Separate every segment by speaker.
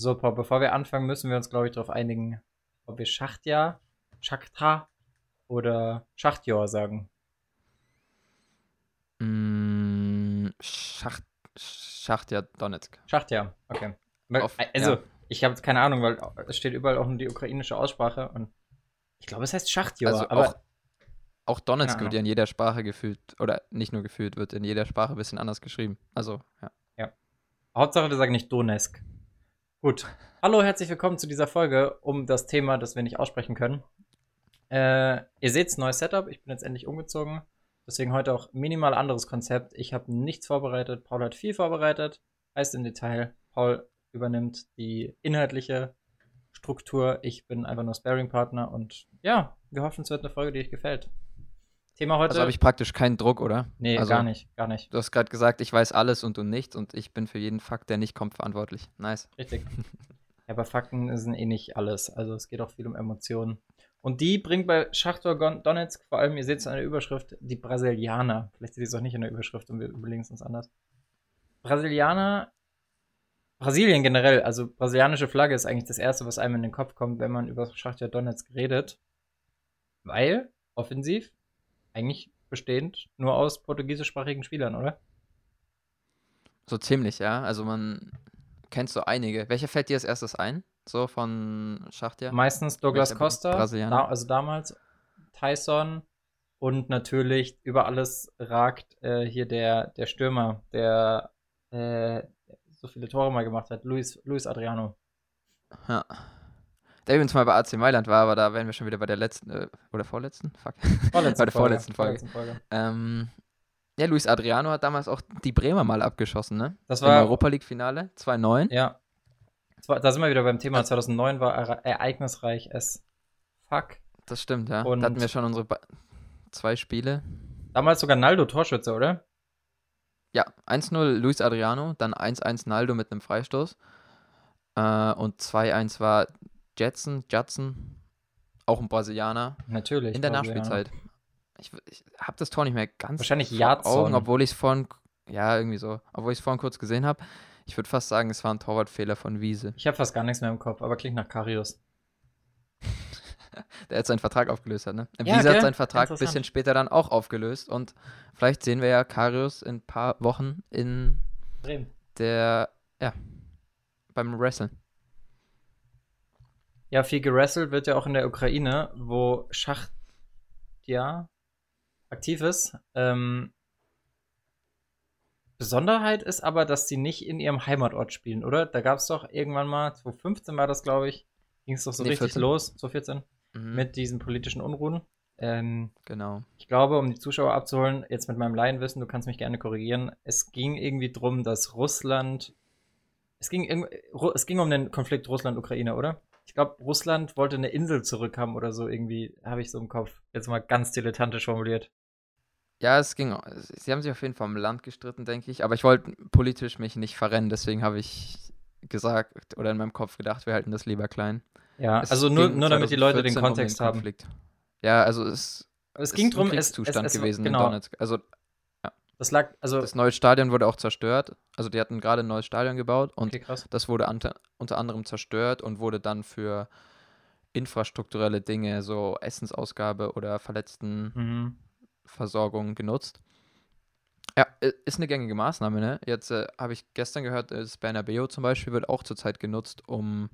Speaker 1: So, Paul, bevor wir anfangen, müssen wir uns, glaube ich, darauf einigen, ob wir Schachtja, Schakhta oder Schachtjor sagen.
Speaker 2: Mm, Schacht, Schachtja Donetsk.
Speaker 1: Schachtja, okay.
Speaker 2: Auf-
Speaker 1: also,
Speaker 2: ja.
Speaker 1: ich habe keine Ahnung, weil es steht überall auch nur die ukrainische Aussprache und ich glaube, es heißt Schachtjor,
Speaker 2: Also
Speaker 1: aber
Speaker 2: auch, auch Donetsk wird ja in jeder Sprache gefühlt, oder nicht nur gefühlt, wird in jeder Sprache ein bisschen anders geschrieben. Also, ja.
Speaker 1: Hauptsache, wir sagen nicht Donetsk. Gut. Hallo, herzlich willkommen zu dieser Folge um das Thema, das wir nicht aussprechen können. Äh, ihr seht, neues Setup. Ich bin jetzt endlich umgezogen. Deswegen heute auch minimal anderes Konzept. Ich habe nichts vorbereitet. Paul hat viel vorbereitet. Heißt im Detail, Paul übernimmt die inhaltliche Struktur. Ich bin einfach nur Sparing-Partner. Und ja, wir hoffen, es wird eine Folge, die euch gefällt. Thema heute.
Speaker 2: Also habe ich praktisch keinen Druck, oder?
Speaker 1: nee,
Speaker 2: also,
Speaker 1: gar nicht. Gar nicht.
Speaker 2: Du hast gerade gesagt, ich weiß alles und du nichts und ich bin für jeden Fakt, der nicht kommt, verantwortlich. Nice.
Speaker 1: Richtig. ja, aber Fakten sind eh nicht alles. Also es geht auch viel um Emotionen. Und die bringt bei Schachtor Donetsk vor allem, ihr seht es an der Überschrift, die Brasilianer. Vielleicht seht ihr es auch nicht in der Überschrift und wir überlegen es uns anders. Brasilianer, Brasilien generell, also brasilianische Flagge ist eigentlich das Erste, was einem in den Kopf kommt, wenn man über Schachtor Donetsk redet. Weil, offensiv, eigentlich bestehend nur aus portugiesischsprachigen Spielern, oder?
Speaker 2: So ziemlich, ja. Also man kennt so einige. Welcher fällt dir als erstes ein? So von Schachtja?
Speaker 1: Meistens Douglas Costa, da, also damals Tyson und natürlich über alles ragt äh, hier der, der Stürmer, der äh, so viele Tore mal gemacht hat, Luis, Luis Adriano.
Speaker 2: Ja. Der übrigens mal bei AC Mailand war, aber da wären wir schon wieder bei der letzten, äh, oder vorletzten? Fuck.
Speaker 1: Vorletzte
Speaker 2: Bei der vorletzten Folge.
Speaker 1: vorletzten Folge.
Speaker 2: Ähm, ja, Luis Adriano hat damals auch die Bremer mal abgeschossen, ne?
Speaker 1: Das
Speaker 2: Im
Speaker 1: war,
Speaker 2: Europa League-Finale, 2-9.
Speaker 1: ja. Da sind wir wieder beim Thema. 2009 war er ereignisreich as fuck.
Speaker 2: Das stimmt, ja.
Speaker 1: Und-
Speaker 2: da hatten wir schon unsere ba zwei Spiele.
Speaker 1: Damals sogar Naldo Torschütze, oder?
Speaker 2: Ja, 1-0 Luis Adriano, dann 1-1 Naldo mit einem Freistoß. Äh, und 2-1 war Jetson, Judson, auch ein Brasilianer,
Speaker 1: Natürlich.
Speaker 2: in der. Nachspielzeit. Ich, ich habe das Tor nicht mehr ganz
Speaker 1: Wahrscheinlich Jadson.
Speaker 2: Augen, obwohl ich es vorhin, ja, irgendwie so, obwohl ich es vorhin kurz gesehen habe. Ich würde fast sagen, es war ein Torwartfehler von Wiese.
Speaker 1: Ich habe fast gar nichts mehr im Kopf, aber klingt nach Karius.
Speaker 2: Der jetzt seinen Vertrag aufgelöst hat, ne?
Speaker 1: Ja,
Speaker 2: Wiese
Speaker 1: gell?
Speaker 2: hat seinen Vertrag ein bisschen später dann auch aufgelöst und vielleicht sehen wir ja Karius in ein paar Wochen in
Speaker 1: Bremen.
Speaker 2: der, ja, beim Wrestling.
Speaker 1: Ja, viel gerasselt wird ja auch in der Ukraine, wo Schacht ja aktiv ist. Ähm, Besonderheit ist aber, dass sie nicht in ihrem Heimatort spielen, oder? Da gab es doch irgendwann mal, 2015 war das, glaube ich, ging es doch so
Speaker 2: Nee,
Speaker 1: richtig
Speaker 2: 14.
Speaker 1: los, 2014,
Speaker 2: Mhm,
Speaker 1: mit diesen politischen Unruhen. Ähm,
Speaker 2: genau.
Speaker 1: ich glaube, um die Zuschauer abzuholen, jetzt mit meinem Laienwissen, du kannst mich gerne korrigieren, es ging irgendwie drum, dass Russland, es ging, es ging um den Konflikt Russland-Ukraine, oder? Ich glaube, Russland wollte eine Insel zurückhaben oder so irgendwie, habe ich so im Kopf. Jetzt mal ganz dilettantisch formuliert.
Speaker 2: Ja, es ging. Sie haben sich auf jeden Fall im Land gestritten, denke ich. Aber ich wollte politisch mich nicht verrennen, deswegen habe ich gesagt oder in meinem Kopf gedacht, wir halten das lieber klein.
Speaker 1: Ja,
Speaker 2: Es
Speaker 1: also nur, nur damit die Leute den
Speaker 2: 2014 um
Speaker 1: Kontext haben.
Speaker 2: Ja, also es,
Speaker 1: Es
Speaker 2: es
Speaker 1: ging
Speaker 2: ist
Speaker 1: drum,
Speaker 2: ein
Speaker 1: es, es
Speaker 2: gewesen
Speaker 1: genau,
Speaker 2: in Donetsk. Also
Speaker 1: Das lag, also,
Speaker 2: das neue Stadion wurde auch zerstört. Also die hatten gerade ein neues Stadion gebaut und
Speaker 1: okay,
Speaker 2: das wurde unter, anderem zerstört und wurde dann für infrastrukturelle Dinge, so Essensausgabe oder Verletztenversorgung
Speaker 1: Mhm.
Speaker 2: genutzt. Ja, ist eine gängige Maßnahme, ne? Jetzt äh, habe ich gestern gehört, das Bernabeu zum Beispiel wird auch zurzeit genutzt, um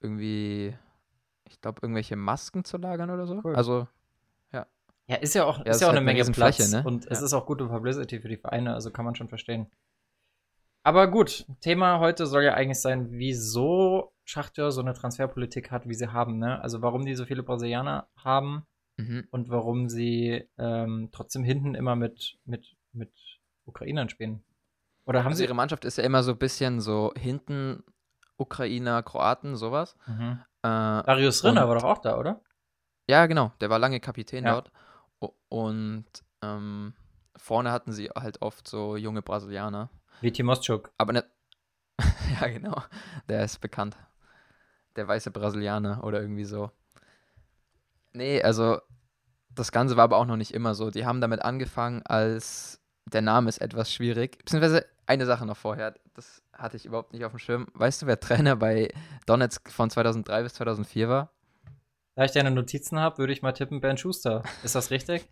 Speaker 2: irgendwie, ich glaube, irgendwelche Masken zu lagern oder so.
Speaker 1: Cool.
Speaker 2: Also,
Speaker 1: Ja, ist ja auch,
Speaker 2: Ja,
Speaker 1: ist
Speaker 2: es
Speaker 1: ja auch
Speaker 2: halt eine
Speaker 1: Menge Platz
Speaker 2: Riesenfläche, ne?
Speaker 1: und es
Speaker 2: Ja.
Speaker 1: ist auch gute Publicity für die Vereine, also kann man schon verstehen. Aber gut, Thema heute soll ja eigentlich sein, wieso Schachtjör so eine Transferpolitik hat, wie sie haben, ne? Also warum die so viele Brasilianer haben
Speaker 2: mhm.
Speaker 1: und warum sie ähm, trotzdem hinten immer mit, mit, mit Ukrainern spielen. Oder haben
Speaker 2: also
Speaker 1: sie.
Speaker 2: ihre Mannschaft ist ja immer so ein bisschen so hinten Ukrainer, Kroaten, sowas.
Speaker 1: Mhm.
Speaker 2: Äh,
Speaker 1: Darius Rinner war doch auch da, oder?
Speaker 2: Ja, genau. Der war lange Kapitän
Speaker 1: Ja.
Speaker 2: dort. Und ähm, vorne hatten sie halt oft so junge Brasilianer.
Speaker 1: Wie Timoschuk.
Speaker 2: Aber nicht. ja, genau. Der ist bekannt. Der weiße Brasilianer oder irgendwie so. Nee, also das Ganze war aber auch noch nicht immer so. Die haben damit angefangen, als der Name ist etwas schwierig. Beziehungsweise eine Sache noch vorher, das hatte ich überhaupt nicht auf dem Schirm. Weißt du, wer Trainer bei Donetsk von 2003 bis 2004 war?
Speaker 1: Da ich deine Notizen habe, würde ich mal tippen, Bernd Schuster. Ist das richtig?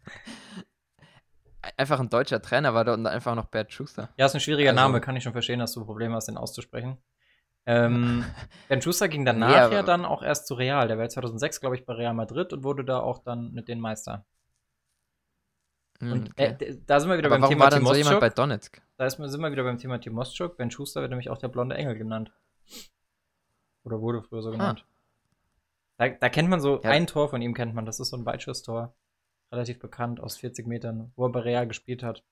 Speaker 2: Einfach ein deutscher Trainer war da und einfach noch Bernd Schuster.
Speaker 1: Ja, ist ein schwieriger
Speaker 2: Also-
Speaker 1: Name, kann ich schon verstehen, dass du Probleme hast, den auszusprechen. Ähm, Bernd Schuster ging danach
Speaker 2: Nee,
Speaker 1: ja dann auch erst zu Real. Der war 2006, glaube ich, bei Real Madrid und wurde da auch dann mit den Meister.
Speaker 2: Hm,
Speaker 1: Und
Speaker 2: okay.
Speaker 1: äh, da sind wir wieder
Speaker 2: Aber
Speaker 1: beim
Speaker 2: warum
Speaker 1: Thema
Speaker 2: war dann so jemand
Speaker 1: Timoschuk.
Speaker 2: bei Donetsk?
Speaker 1: Da ist, sind wir wieder beim Thema Timoschuk. Ben Schuster wird nämlich auch der blonde Engel genannt. Oder wurde früher so genannt. Da, da kennt man so,
Speaker 2: Ja.
Speaker 1: ein Tor von ihm kennt man. Das ist so ein Weitschusstor. Relativ bekannt aus 40 Metern, wo er bei Real gespielt hat.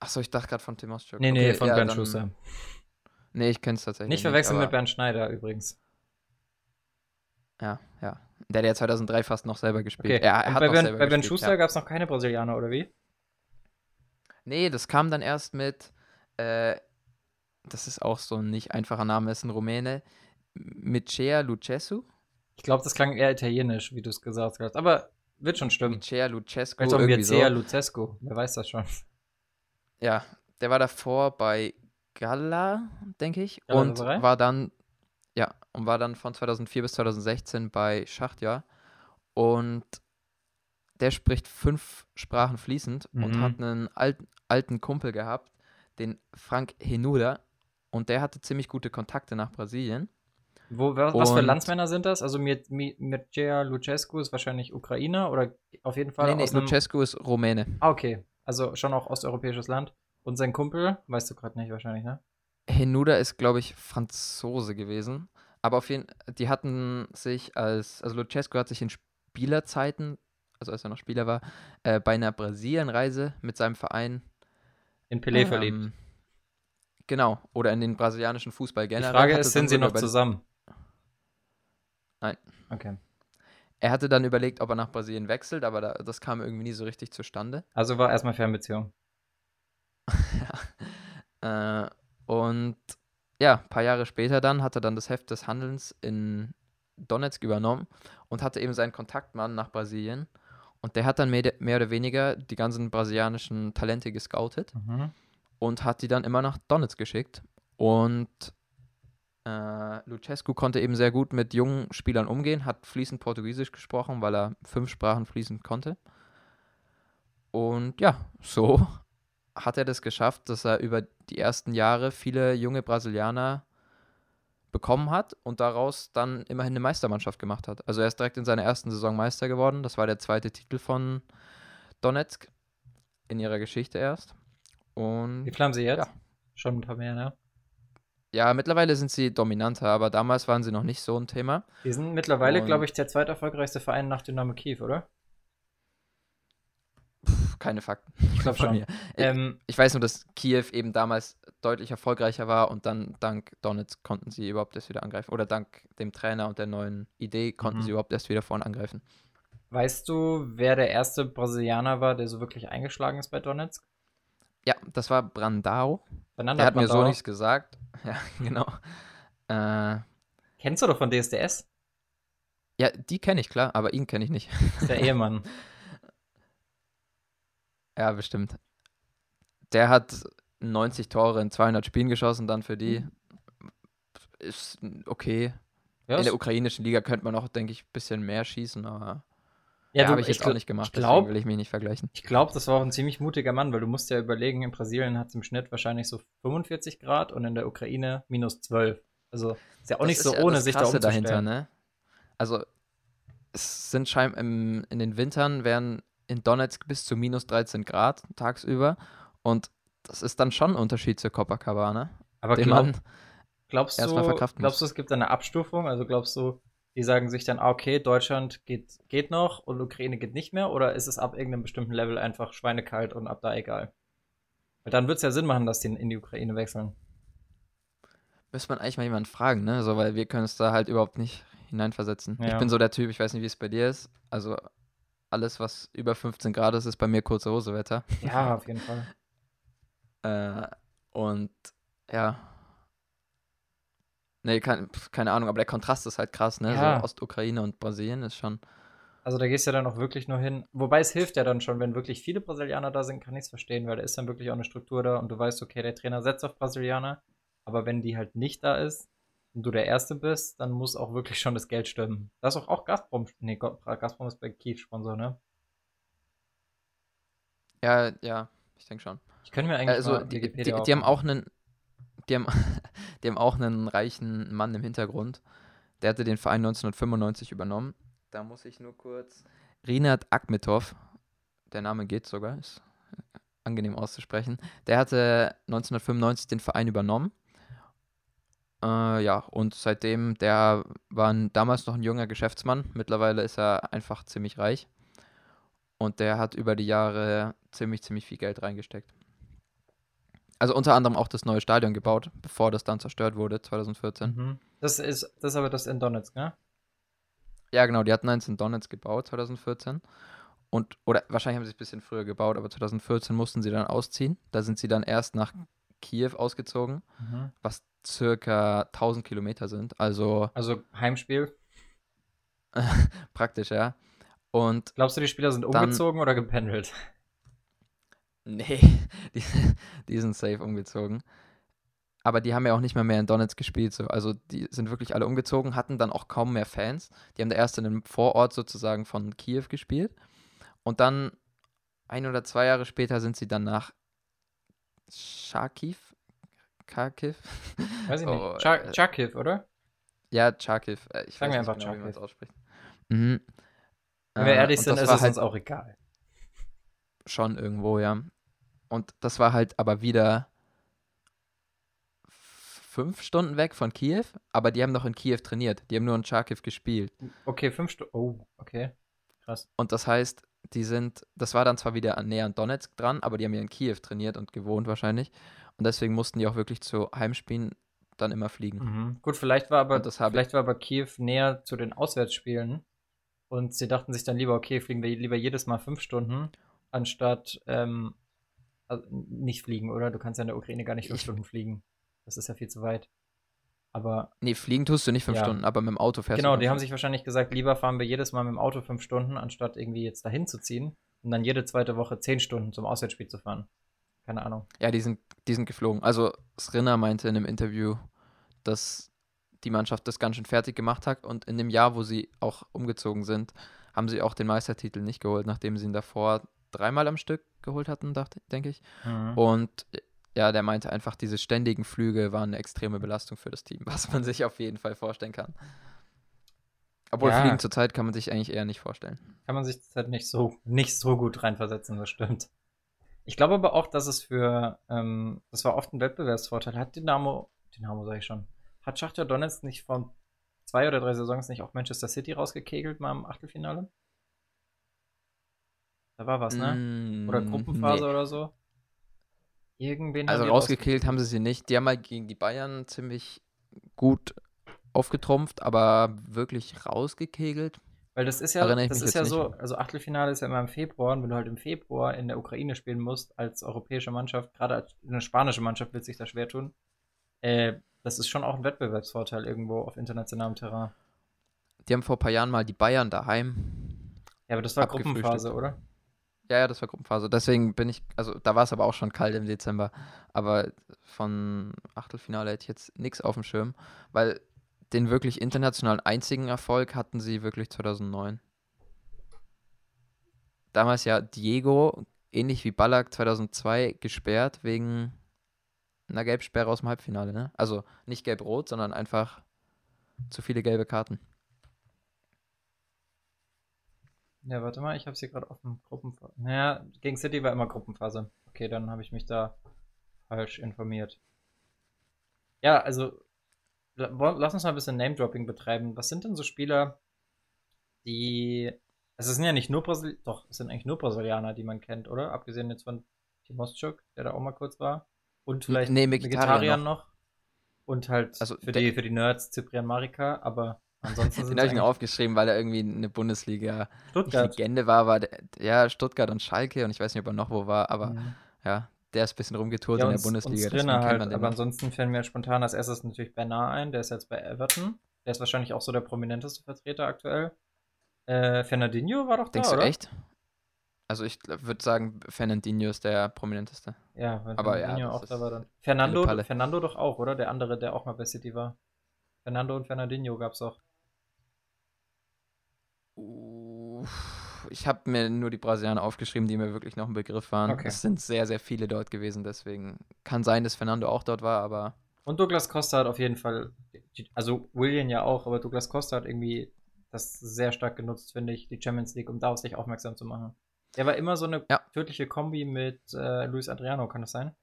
Speaker 2: Achso, ich dachte gerade von Timoschuk.
Speaker 1: Nee, nee,
Speaker 2: Okay,
Speaker 1: von
Speaker 2: ja, dann-
Speaker 1: Schuster.
Speaker 2: Nee, ich kenne es tatsächlich
Speaker 1: Nicht verwechseln
Speaker 2: aber-
Speaker 1: mit Bernd Schneider übrigens.
Speaker 2: Ja, ja. Der hat ja 2003 fast noch selber gespielt.
Speaker 1: Okay,
Speaker 2: Er, er
Speaker 1: bei, ben, bei Ben Schuster
Speaker 2: ja.
Speaker 1: gab es noch keine Brasilianer, oder wie?
Speaker 2: Nee, das kam dann erst mit, äh, das ist auch so ein nicht einfacher Name, ist ein Rumäne, Mircea Lucescu.
Speaker 1: Ich glaube, das klang eher italienisch, wie du es gesagt hast. Aber wird schon stimmen.
Speaker 2: Mircea Lucescu,
Speaker 1: Vielleicht auch
Speaker 2: irgendwie so.
Speaker 1: Mircea Lucescu. Wer weiß das schon.
Speaker 2: Ja, der war davor bei Gala, denke ich, und
Speaker 1: Galatasaray?
Speaker 2: war dann, ja, und war dann von 2004 bis 2016 bei Schachtja und der spricht fünf Sprachen fließend und
Speaker 1: Mhm.
Speaker 2: hat einen alten, alten Kumpel gehabt, den Frank Henuda, und der hatte ziemlich gute Kontakte nach Brasilien.
Speaker 1: Wo, was, was für Landsmänner sind das? Also Mir- Mi- Mircea Lucescu ist wahrscheinlich Ukrainer oder auf jeden Fall
Speaker 2: Nee, nee. Lucescu ist Rumäne.
Speaker 1: Ah, okay. Also schon auch osteuropäisches Land. Und sein Kumpel, weißt du gerade nicht wahrscheinlich, ne?
Speaker 2: Henuda ist, glaube ich, Franzose gewesen. Aber auf jeden die hatten sich als, also Lucescu hat sich in Spielerzeiten, also als er noch Spieler war, äh, bei einer Brasilienreise mit seinem Verein
Speaker 1: In Pelé
Speaker 2: ähm,
Speaker 1: verliebt.
Speaker 2: Genau, oder in den brasilianischen Fußball
Speaker 1: Die
Speaker 2: generell.
Speaker 1: Frage
Speaker 2: hatte
Speaker 1: ist, sind sie noch zusammen?
Speaker 2: Nein.
Speaker 1: Okay.
Speaker 2: Er hatte dann überlegt, ob er nach Brasilien wechselt, aber da, das kam irgendwie nie so richtig zustande.
Speaker 1: Also war erstmal Fernbeziehung.
Speaker 2: Äh, und ja, ein paar Jahre später dann hat er dann das Heft des Handelns in Donetsk übernommen und hatte eben seinen Kontaktmann nach Brasilien. Und der hat dann mehr, mehr oder weniger die ganzen brasilianischen Talente gescoutet
Speaker 1: Mhm.
Speaker 2: und hat die dann immer nach Donetsk geschickt. Und äh, Lucescu konnte eben sehr gut mit jungen Spielern umgehen, hat fließend Portugiesisch gesprochen, weil er fünf Sprachen fließend konnte. Und ja, so hat er das geschafft, dass er über die ersten Jahre viele junge Brasilianer bekommen hat und daraus dann immerhin eine Meistermannschaft gemacht hat. Also er ist direkt in seiner ersten Saison Meister geworden. Das war der zweite Titel von Donetsk in ihrer Geschichte erst. Und
Speaker 1: Wie viel haben sie jetzt?
Speaker 2: Ja.
Speaker 1: Schon ein paar mehr, ne?
Speaker 2: Ja, mittlerweile sind sie dominanter, aber damals waren sie noch nicht so ein Thema.
Speaker 1: Die sind mittlerweile, glaube ich, der zweiterfolgreichste Verein nach Dynamo Kiew, oder?
Speaker 2: Pff, keine Fakten.
Speaker 1: Ich glaube schon.
Speaker 2: mir.
Speaker 1: Ähm,
Speaker 2: Ich weiß nur, dass Kiew eben damals deutlich erfolgreicher war und dann dank Donetsk konnten sie überhaupt erst wieder angreifen. Oder dank dem Trainer und der neuen Idee konnten
Speaker 1: Mhm.
Speaker 2: sie überhaupt erst wieder vorne angreifen.
Speaker 1: weißt du, wer der erste Brasilianer war, der so wirklich eingeschlagen ist bei Donetsk?
Speaker 2: Ja, das war Brandao.
Speaker 1: Fernando
Speaker 2: Der hat mir so nichts gesagt. Ja, genau. Äh,
Speaker 1: Kennst du doch von DSDS?
Speaker 2: ja, die kenne ich klar, aber ihn kenne ich nicht.
Speaker 1: Das ist der Ehemann.
Speaker 2: Ja, bestimmt. Der hat 90 Tore in 200 Spielen geschossen, dann für die. Ist okay.
Speaker 1: Ja,
Speaker 2: in der ukrainischen Liga könnte man auch, denke ich, ein bisschen mehr schießen, aber
Speaker 1: ja,
Speaker 2: ja, habe ich jetzt
Speaker 1: gl-
Speaker 2: auch nicht gemacht,
Speaker 1: Ich glaube,
Speaker 2: deswegen will ich mich nicht vergleichen.
Speaker 1: ich glaub, das war auch ein ziemlich mutiger Mann, weil du musst ja überlegen, in Brasilien hat es im Schnitt wahrscheinlich so 45 Grad und in der Ukraine minus 12. Also ist ja auch
Speaker 2: Das
Speaker 1: nicht so
Speaker 2: ja
Speaker 1: ohne,
Speaker 2: das
Speaker 1: sich da umzustellen.
Speaker 2: dahinter, ne? Also, es sind scheinbar im, in den Wintern werden in Donetsk bis zu minus 13 Grad tagsüber und das ist dann schon ein Unterschied zur Copacabana,
Speaker 1: Aber
Speaker 2: den
Speaker 1: glaub,
Speaker 2: man
Speaker 1: glaubst, du, glaubst du, es gibt eine Abstufung? Also glaubst du, die sagen sich dann, ah, okay, Deutschland geht, geht noch und Ukraine geht nicht mehr? Oder ist es ab irgendeinem bestimmten Level einfach schweinekalt und ab da egal? Weil dann wird es ja Sinn machen, dass die in die Ukraine wechseln.
Speaker 2: Müsste man eigentlich mal jemanden fragen, ne? So, weil wir können es da halt überhaupt nicht hineinversetzen. Ich
Speaker 1: Ja.
Speaker 2: bin so der Typ, ich weiß nicht, wie es bei dir ist. Also alles, was über 15 Grad ist, ist bei mir kurze Hosewetter.
Speaker 1: Ja, auf jeden Fall.
Speaker 2: Äh, und ja. Nee, kein, keine Ahnung, aber der Kontrast ist halt krass, ne?
Speaker 1: Ja.
Speaker 2: So Ostukraine und Brasilien ist schon.
Speaker 1: Also da gehst du ja dann auch wirklich nur hin. Wobei es hilft ja dann schon, wenn wirklich viele Brasilianer da sind, kann ich es verstehen, weil da ist dann wirklich auch eine Struktur da und du weißt, okay, der Trainer setzt auf Brasilianer. Aber wenn die halt nicht da ist und du der Erste bist, dann muss auch wirklich schon das Geld stimmen. Das ist auch, auch Gazprom. Nee, Gazprom ist bei Kiew Sponsor, ne?
Speaker 2: Ja, ja, ich denke schon.
Speaker 1: Ich könnte mir eigentlich
Speaker 2: Also die, die, die haben auch einen, die haben, die haben auch einen reichen Mann im Hintergrund. Der hatte den Verein 1995 übernommen. Da muss ich nur kurz. Rinat Akhmetov, der Name geht sogar, ist angenehm auszusprechen. Der hatte 1995 den Verein übernommen. Äh, ja, und seitdem, der war damals noch ein junger Geschäftsmann. Mittlerweile ist er einfach ziemlich reich. Und der hat über die Jahre ziemlich, ziemlich viel Geld reingesteckt. Also unter anderem auch das neue Stadion gebaut, bevor das dann zerstört wurde, 2014.
Speaker 1: Mhm. Das ist, das ist aber das in Donetsk, ne?
Speaker 2: Ja, genau, die hatten eins in Donetsk gebaut, 2014. Und, oder wahrscheinlich haben sie es ein bisschen früher gebaut, aber 2014 mussten sie dann ausziehen. Da sind sie dann erst nach Kiew ausgezogen,
Speaker 1: Mhm.
Speaker 2: was circa 1000 Kilometer sind. Also
Speaker 1: Also Heimspiel.
Speaker 2: praktisch, ja. Und
Speaker 1: Glaubst du, die Spieler sind
Speaker 2: Dann-
Speaker 1: umgezogen oder gependelt?
Speaker 2: Nee, die, die sind safe umgezogen. Aber die haben ja auch nicht mehr mehr in Donetsk gespielt. So. Also die sind wirklich alle umgezogen, hatten dann auch kaum mehr Fans. Die haben da erst in einem Vorort sozusagen von Kiew gespielt. Und dann ein oder zwei Jahre später sind sie dann nach Charkiw? Kharkiv?
Speaker 1: Weiß ich
Speaker 2: Oh,
Speaker 1: nicht. Cha
Speaker 2: äh,
Speaker 1: Charkiw, oder?
Speaker 2: Ja, Charkiw. Äh, Ich
Speaker 1: Sagen
Speaker 2: weiß
Speaker 1: wir
Speaker 2: nicht
Speaker 1: einfach
Speaker 2: genau, wie man es
Speaker 1: Charkiw.
Speaker 2: ausspricht. Mhm.
Speaker 1: Wenn wir
Speaker 2: Äh,
Speaker 1: ehrlich sind, ist es
Speaker 2: halt
Speaker 1: uns auch egal.
Speaker 2: Schon irgendwo, ja. Und das war halt aber wieder fünf Stunden weg von Kiew, aber die haben noch in Kiew trainiert. Die haben nur in Charkiw gespielt.
Speaker 1: Okay, fünf Stunden. Oh, okay. Krass.
Speaker 2: Und das heißt, die sind, das war dann zwar wieder näher an Donetsk dran, aber die haben ja in Kiew trainiert und gewohnt wahrscheinlich. Und deswegen mussten die auch wirklich zu Heimspielen dann immer fliegen.
Speaker 1: Mhm. Gut, vielleicht war aber vielleicht war aber Kiew näher zu den Auswärtsspielen und sie dachten sich dann lieber, okay, fliegen wir lieber jedes Mal fünf Stunden, anstatt ähm, also nicht fliegen, oder? Du kannst ja in der Ukraine gar nicht fünf
Speaker 2: Ich-
Speaker 1: Stunden fliegen. Das ist ja viel zu weit. Aber
Speaker 2: Nee, fliegen tust du nicht fünf
Speaker 1: Ja.
Speaker 2: Stunden, aber mit dem Auto fährst
Speaker 1: genau,
Speaker 2: du.
Speaker 1: die haben sich wahrscheinlich gesagt, lieber fahren wir jedes Mal mit dem Auto fünf Stunden, anstatt irgendwie jetzt dahin zu ziehen und dann jede zweite Woche zehn Stunden zum Auswärtsspiel zu fahren. Keine Ahnung.
Speaker 2: Ja, die sind, die sind geflogen. Also Srinner meinte in einem Interview, dass die Mannschaft das ganz schön fertig gemacht hat und in dem Jahr, wo sie auch umgezogen sind, haben sie auch den Meistertitel nicht geholt, nachdem sie ihn davor dreimal am Stück geholt hatten, dachte, denke ich.
Speaker 1: Mhm.
Speaker 2: Und ja, der meinte einfach, diese ständigen Flüge waren eine extreme Belastung für das Team, was man sich auf jeden Fall vorstellen kann. Obwohl
Speaker 1: Ja.
Speaker 2: Fliegen zurzeit kann man sich eigentlich eher nicht vorstellen.
Speaker 1: kann man sich halt nicht so, nicht so gut reinversetzen, das stimmt. Ich glaube aber auch, dass es für, ähm, das war oft ein Wettbewerbsvorteil. Hat Dynamo, Dynamo sage ich schon, hat Schachtja Donetsk nicht vor zwei oder drei Saisons nicht auch Manchester City rausgekegelt mal im Achtelfinale? Da war was, ne?
Speaker 2: Mm,
Speaker 1: Oder Gruppenphase
Speaker 2: nee.
Speaker 1: oder so? Irgendwen
Speaker 2: Also rausgekillt haben sie sie nicht. Die haben mal gegen die Bayern ziemlich gut aufgetrumpft, aber wirklich rausgekegelt.
Speaker 1: Weil das ist ja, das ist ja so,
Speaker 2: nicht.
Speaker 1: also Achtelfinale ist ja immer im Februar und wenn du halt im Februar in der Ukraine spielen musst als europäische Mannschaft, gerade als eine spanische Mannschaft wird sich da schwer tun, äh, das ist schon auch ein Wettbewerbsvorteil irgendwo auf internationalem Terrain.
Speaker 2: Die haben vor ein paar Jahren mal die Bayern daheim.
Speaker 1: Ja, aber das war. Gruppenphase, oder?
Speaker 2: Ja, ja, das war Gruppenphase. Deswegen bin ich, also da war es aber auch schon kalt im Dezember. Aber von Achtelfinale hätte ich jetzt nichts auf dem Schirm, weil den wirklich internationalen einzigen Erfolg hatten sie wirklich 2009. Damals ja Diego, ähnlich wie Ballack 2002, gesperrt wegen einer Gelbsperre aus dem Halbfinale. Ne? Also nicht gelb-rot, sondern einfach zu viele gelbe Karten.
Speaker 1: Ja, warte mal, ich habe hier gerade offen. Gruppenphase. Naja, gegen City war immer Gruppenphase. Okay, dann habe ich mich da falsch informiert. Ja, also lass uns mal ein bisschen Name-Dropping betreiben. Was sind denn so Spieler, die. Also es sind ja nicht nur Brasil doch, es sind eigentlich nur Brasilianer, die man kennt, oder? Abgesehen jetzt von Timoschuk, der da auch mal kurz war. Und vielleicht
Speaker 2: nee, Mkhitaryan
Speaker 1: Mkhitaryan noch. Und halt
Speaker 2: Also
Speaker 1: für, die, für die Nerds Cyprian Marika, aber ansonsten
Speaker 2: Den habe ich
Speaker 1: es
Speaker 2: mir aufgeschrieben, weil er irgendwie eine Bundesliga nicht
Speaker 1: Stuttgart.
Speaker 2: Legende war, war der, ja Stuttgart und Schalke und ich weiß nicht, ob er noch wo war, aber
Speaker 1: Mhm.
Speaker 2: ja, der ist ein bisschen rumgetourt
Speaker 1: Ja,
Speaker 2: in der
Speaker 1: und,
Speaker 2: Bundesliga.
Speaker 1: Skriniar
Speaker 2: kennt
Speaker 1: halt, aber ansonsten fällt mir spontan als erstes natürlich Bernard ein, der ist jetzt bei Everton. Der ist wahrscheinlich auch so der prominenteste Vertreter aktuell. Äh, Fernandinho war doch da,
Speaker 2: Denkst du
Speaker 1: oder?
Speaker 2: echt? Also ich würde sagen, Fernandinho ist der prominenteste.
Speaker 1: Ja, wenn
Speaker 2: Aber ja,
Speaker 1: Fernandinho
Speaker 2: das
Speaker 1: auch da war dann. Fernando. Fernando doch auch, oder? Der andere, der auch mal bei City war. Fernando und Fernandinho gab's auch.
Speaker 2: Ich habe mir nur die Brasilianer aufgeschrieben, die mir wirklich noch ein Begriff waren.
Speaker 1: Okay.
Speaker 2: Es sind sehr, sehr viele dort gewesen, deswegen kann sein, dass Fernando auch dort war, aber
Speaker 1: Und Douglas Costa hat auf jeden Fall, also William ja auch, aber Douglas Costa hat irgendwie das sehr stark genutzt, finde ich, die Champions League, um da auf sich aufmerksam zu machen. Der war immer so eine
Speaker 2: Ja.
Speaker 1: tödliche Kombi mit äh, Luis Adriano, kann das sein?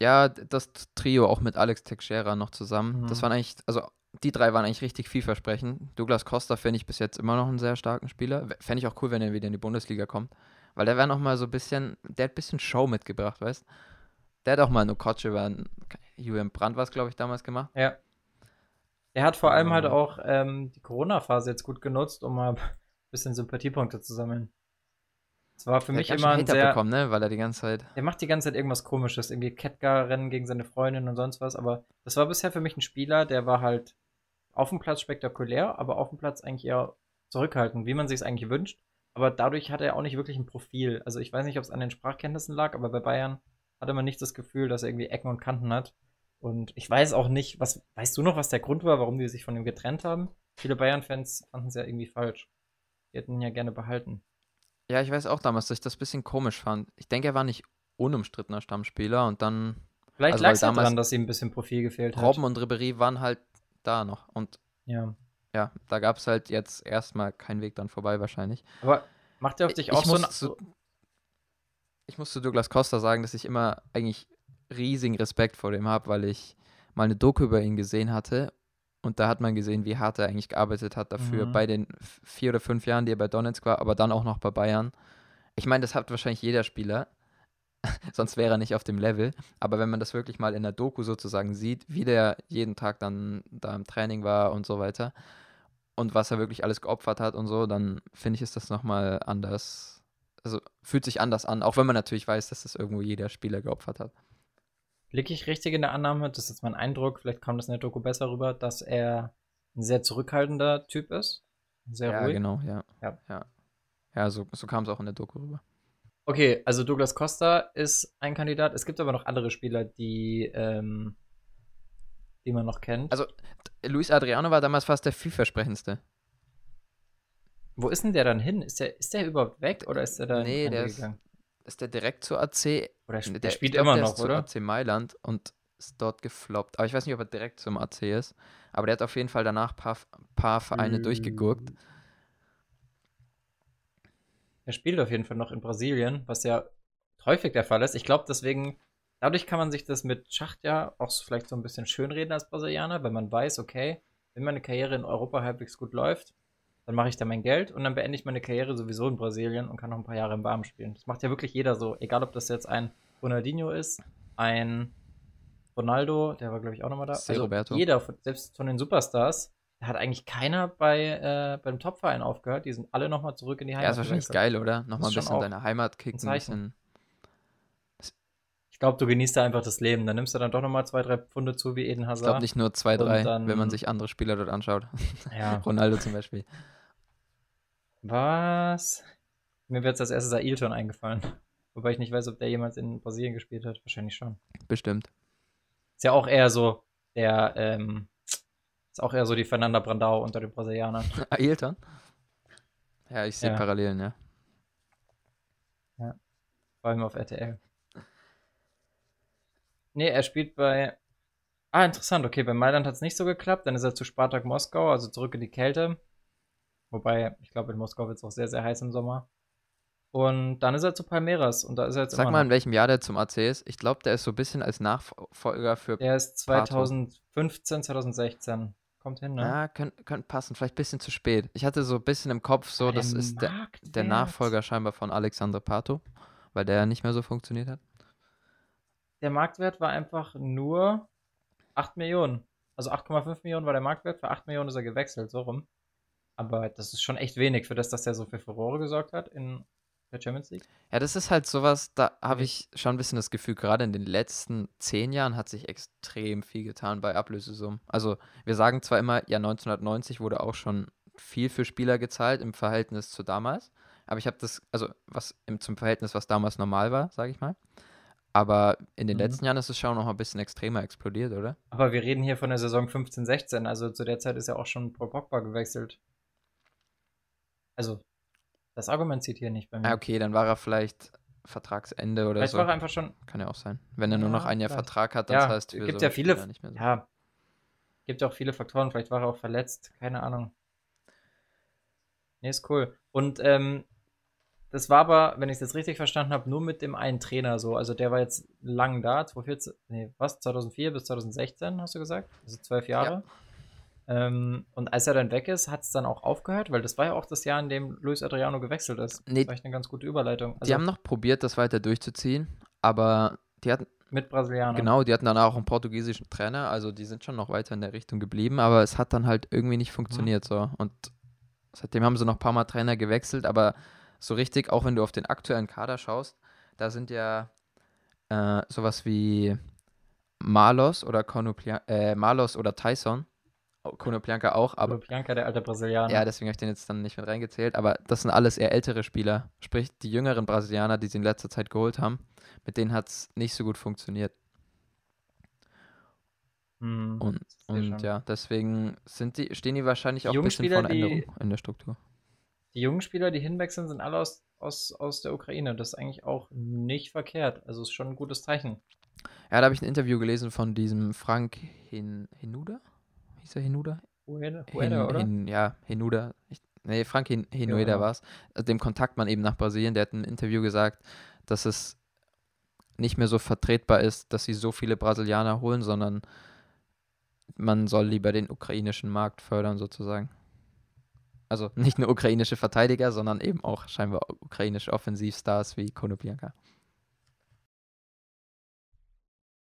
Speaker 2: ja, das Trio auch mit Alex Teixeira noch zusammen. Das
Speaker 1: Mhm.
Speaker 2: waren eigentlich, also die drei waren eigentlich richtig vielversprechend. Douglas Costa finde ich bis jetzt immer noch einen sehr starken Spieler. Fände ich auch cool, wenn er wieder in die Bundesliga kommt. Weil der wäre noch mal so ein bisschen, der hat ein bisschen Show mitgebracht, weißt Der hat auch mal eine Kotsche über Julian Brandt was, glaube ich, damals gemacht.
Speaker 1: Ja. Er hat vor allem halt
Speaker 2: Ähm.
Speaker 1: auch ähm, die Corona-Phase jetzt gut genutzt, um mal ein bisschen Sympathiepunkte zu sammeln. Es war für
Speaker 2: Der
Speaker 1: mich immer ein sehr.
Speaker 2: bekommen, ne? Weil er die ganze Zeit.
Speaker 1: Der macht die ganze Zeit irgendwas komisches, irgendwie Kettgar-Rennen gegen seine Freundin und sonst was, aber das war bisher für mich ein Spieler, der war halt auf dem Platz spektakulär, aber auf dem Platz eigentlich eher zurückhaltend, wie man sich es eigentlich wünscht. Aber dadurch hat er auch nicht wirklich ein Profil. Also ich weiß nicht, ob es an den Sprachkenntnissen lag, aber bei Bayern hatte man nicht das Gefühl, dass er irgendwie Ecken und Kanten hat. Und ich weiß auch nicht, was, weißt du noch, was der Grund war, warum die sich von ihm getrennt haben? Viele Bayern-Fans fanden es ja irgendwie falsch. Die hätten ihn ja gerne behalten.
Speaker 2: Ja, ich weiß auch damals, dass ich das ein bisschen komisch fand. Ich denke, er war nicht unumstrittener Stammspieler und dann
Speaker 1: Vielleicht
Speaker 2: Also,
Speaker 1: lag es ja daran, dass ihm ein bisschen Profil gefehlt hat.
Speaker 2: Robben und Ribéry waren halt da noch. Und
Speaker 1: Ja.
Speaker 2: ja, da gab es halt jetzt erstmal keinen Weg dran vorbei wahrscheinlich.
Speaker 1: Aber macht er auf dich
Speaker 2: Ich
Speaker 1: auch so ein.
Speaker 2: zu- Ich muss zu Douglas Costa sagen, dass ich immer eigentlich riesigen Respekt vor dem habe, weil ich mal eine Doku über ihn gesehen hatte und da hat man gesehen, wie hart er eigentlich gearbeitet hat dafür
Speaker 1: Mhm.
Speaker 2: bei den vier oder fünf Jahren, die er bei Donetsk war, aber dann auch noch bei Bayern. Ich meine, das hat wahrscheinlich jeder Spieler, sonst wäre er nicht auf dem Level. Aber wenn man das wirklich mal in der Doku sozusagen sieht, wie der jeden Tag dann da im Training war und so weiter und was er wirklich alles geopfert hat und so, dann finde ich, ist das nochmal anders. Also fühlt sich anders an, auch wenn man natürlich weiß, dass das irgendwo jeder Spieler geopfert hat.
Speaker 1: Liege ich richtig in der Annahme, das ist jetzt mein Eindruck, vielleicht kam das in der Doku besser rüber, dass er ein sehr zurückhaltender Typ ist. Sehr
Speaker 2: ja,
Speaker 1: ruhig.
Speaker 2: genau, ja.
Speaker 1: Ja.
Speaker 2: Ja, ja so, so kam es auch in der Doku rüber.
Speaker 1: Okay, also Douglas Costa ist ein Kandidat. Es gibt aber noch andere Spieler, die, ähm, die man noch kennt.
Speaker 2: Also, Luis Adriano war damals fast der vielversprechendste.
Speaker 1: Wo ist denn der dann hin? Ist der, ist der überhaupt weg oder ist der da
Speaker 2: Nee, der ist-? Ist der direkt zur AC?
Speaker 1: Oder sp der,
Speaker 2: ich
Speaker 1: spielt immer
Speaker 2: der
Speaker 1: noch,
Speaker 2: ist zu
Speaker 1: oder?
Speaker 2: AC Mailand und ist dort gefloppt. Aber ich weiß nicht, ob er direkt zum AC ist. Aber der hat auf jeden Fall danach ein paar, paar Vereine durchgegurkt.
Speaker 1: Er spielt auf jeden Fall noch in Brasilien, was ja häufig der Fall ist. Ich glaube, deswegen, dadurch kann man sich das mit Schacht ja auch so vielleicht so ein bisschen schönreden als Brasilianer, wenn man weiß, okay, wenn meine Karriere in Europa halbwegs gut läuft, dann mache ich da mein Geld und dann beende ich meine Karriere sowieso in Brasilien und kann noch ein paar Jahre im Warmen spielen. Das macht ja wirklich jeder so, egal ob das jetzt ein Ronaldinho ist, ein Ronaldo, der war glaube ich auch nochmal da. Also
Speaker 2: Roberto.
Speaker 1: jeder, selbst von den Superstars, hat eigentlich keiner bei äh, beim Topverein aufgehört. Die sind alle nochmal zurück in die Heimat.
Speaker 2: Ja, ist wahrscheinlich geil, oder? Nochmal ein bisschen deine Heimat kicken, ein bisschen.
Speaker 1: Ich glaube, du genießt da einfach das Leben. Dann nimmst du dann doch nochmal zwei, drei Pfunde zu wie Eden
Speaker 2: Ich
Speaker 1: Hazard.
Speaker 2: glaube nicht nur zwei, drei,
Speaker 1: dann-
Speaker 2: wenn man sich andere Spieler dort anschaut.
Speaker 1: Ja.
Speaker 2: Ronaldo zum Beispiel.
Speaker 1: Was? Mir wird als erstes Ailton eingefallen. Wobei ich nicht weiß, ob der jemals in Brasilien gespielt hat. Wahrscheinlich schon.
Speaker 2: Bestimmt.
Speaker 1: Ist ja auch eher so der, ähm, ist auch eher so die Fernanda Brandao unter den Brasilianern.
Speaker 2: Ailton? Ja, ich sehe
Speaker 1: Ja.
Speaker 2: Parallelen, ja.
Speaker 1: Vor allem auf RTL. Nee, er spielt bei. Ah, interessant. Okay, bei Mailand hat es nicht so geklappt. Dann ist er zu Spartak Moskau, also zurück in die Kälte. Wobei, ich glaube, in Moskau wird es auch sehr, sehr heiß im Sommer. Und dann ist er zu Palmeiras und da ist er jetzt
Speaker 2: Sag mal, in welchem Jahr der zum AC ist. Ich glaube, der ist so ein bisschen als Nachfolger für.
Speaker 1: Der ist
Speaker 2: Pato.
Speaker 1: 2015, 2016. Kommt hin, ne?
Speaker 2: Ja, könnte könnt passen. Vielleicht ein bisschen zu spät. Ich hatte so ein bisschen im Kopf, so,
Speaker 1: Aber
Speaker 2: das ist der, der Nachfolger scheinbar von Alexandre Pato, weil der nicht mehr so funktioniert hat.
Speaker 1: Der Marktwert war einfach nur 8 Millionen. Also 8,5 Millionen war der Marktwert, für 8 Millionen ist er gewechselt, so rum. Aber das ist schon echt wenig für das, dass der so für Furore gesorgt hat in der Champions League.
Speaker 2: Ja, das ist halt sowas, da habe ich schon ein bisschen das Gefühl, gerade in den letzten zehn Jahren hat sich extrem viel getan bei Ablösesummen. Also wir sagen zwar immer, ja, 1990 wurde auch schon viel für Spieler gezahlt im Verhältnis zu damals. Aber ich habe das, also was im, zum Verhältnis, was damals normal war, sage ich mal. Aber in den
Speaker 1: Mhm.
Speaker 2: letzten Jahren ist es schon noch ein bisschen extremer explodiert, oder?
Speaker 1: Aber wir reden hier von der Saison 15, 16. Also zu der Zeit ist ja auch schon Paul Pogba gewechselt. Also, das Argument zieht hier nicht bei mir.
Speaker 2: Ja, okay, dann war er vielleicht Vertragsende oder
Speaker 1: Vielleicht
Speaker 2: so.
Speaker 1: war er einfach schon,
Speaker 2: Kann ja auch sein. Wenn er nur noch
Speaker 1: Ja,
Speaker 2: ein Jahr
Speaker 1: vielleicht.
Speaker 2: Vertrag hat, das
Speaker 1: Ja,
Speaker 2: heißt für
Speaker 1: gibt
Speaker 2: so
Speaker 1: ja viele-
Speaker 2: Spieler nicht mehr so.
Speaker 1: ja, gibt auch viele Faktoren. Vielleicht war er auch verletzt, keine Ahnung. Nee, ist cool. Und ähm, das war aber, wenn ich es jetzt richtig verstanden habe, nur mit dem einen Trainer so. Also der war jetzt lang da, 2014, nee, was, 2004 bis 2016, hast du gesagt? Also zwölf Jahre. Ähm, und als er dann weg ist, hat es dann auch aufgehört, weil das war ja auch das Jahr, in dem Luis Adriano gewechselt ist.
Speaker 2: Nee.
Speaker 1: Das war echt eine ganz gute Überleitung. Also
Speaker 2: die haben noch probiert, das weiter durchzuziehen, aber die hatten,
Speaker 1: mit Brasilianern.
Speaker 2: genau, die hatten dann auch einen portugiesischen Trainer, also die sind schon noch weiter in der Richtung geblieben, aber es hat dann halt irgendwie nicht funktioniert so. Und seitdem haben sie noch ein paar Mal Trainer gewechselt, aber so richtig, auch wenn du auf den aktuellen Kader schaust, da sind ja äh, sowas wie Malos oder Konoplia äh, Malos oder Tyson, Konoplyanka auch,
Speaker 1: Aber
Speaker 2: aber
Speaker 1: Bianca, der alte Brasilianer.
Speaker 2: ja, deswegen habe ich den jetzt dann nicht mit reingezählt, aber das sind alles eher ältere Spieler. Sprich, die jüngeren Brasilianer, die sie in letzter Zeit geholt haben, mit denen hat es nicht so gut funktioniert.
Speaker 1: Hm,
Speaker 2: Und, und ja, deswegen sind die, stehen die wahrscheinlich auch ein bisschen vor einer Änderung in der Struktur.
Speaker 1: Die jungen Spieler, die hinwechseln, sind alle aus, aus, aus der Ukraine. Das ist eigentlich auch nicht verkehrt. Also ist schon ein gutes Zeichen.
Speaker 2: Ja, da habe ich ein Interview gelesen von diesem Frank Hin Hinuda? Hieß er Hinuda?
Speaker 1: Hueda,
Speaker 2: Hin,
Speaker 1: oder?
Speaker 2: Hin, ja, Hinuda. Ich, nee, Frank Hin, Hinueda
Speaker 1: genau.
Speaker 2: war es. Also dem Kontaktmann eben nach Brasilien, der hat in einem Interview gesagt, dass es nicht mehr so vertretbar ist, dass sie so viele Brasilianer holen, sondern man soll lieber den ukrainischen Markt fördern, sozusagen. Also nicht nur ukrainische Verteidiger, sondern eben auch scheinbar ukrainische Offensivstars wie Konoplyanka.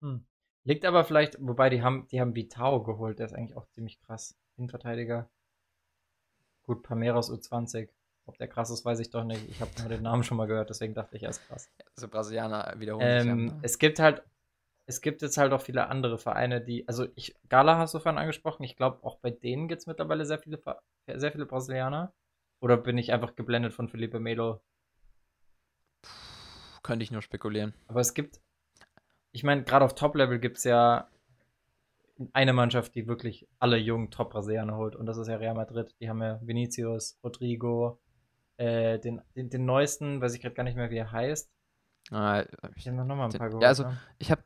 Speaker 1: Hm. Liegt aber vielleicht, wobei die haben, die haben Vitao geholt, der ist eigentlich auch ziemlich krass. Innenverteidiger. Gut, Pameros U20. Ob der krass ist, weiß ich doch nicht. Ich habe nur den Namen schon mal gehört, deswegen dachte ich, er ist krass.
Speaker 2: Also Brasilianer wiederholen sich.
Speaker 1: Ähm,
Speaker 2: ja.
Speaker 1: es gibt halt, es gibt jetzt halt auch viele andere Vereine, die, also ich, Gala hast du vorhin angesprochen, ich glaube auch bei denen gibt es mittlerweile sehr viele, sehr viele Brasilianer. Oder bin ich einfach geblendet von Felipe Melo?
Speaker 2: Könnte ich nur spekulieren.
Speaker 1: Aber es gibt, ich meine, gerade auf Top-Level gibt es ja eine Mannschaft, die wirklich alle jungen Top-Brasilianer holt. Und das ist ja Real Madrid. Die haben ja Vinicius, Rodrigo, äh, den, den, den neuesten, weiß ich gerade gar nicht mehr, wie er heißt.
Speaker 2: Ah,
Speaker 1: Ich habe noch mal ein
Speaker 2: Den-
Speaker 1: paar
Speaker 2: ja,
Speaker 1: geholt.
Speaker 2: also-
Speaker 1: ne?
Speaker 2: Ich habe,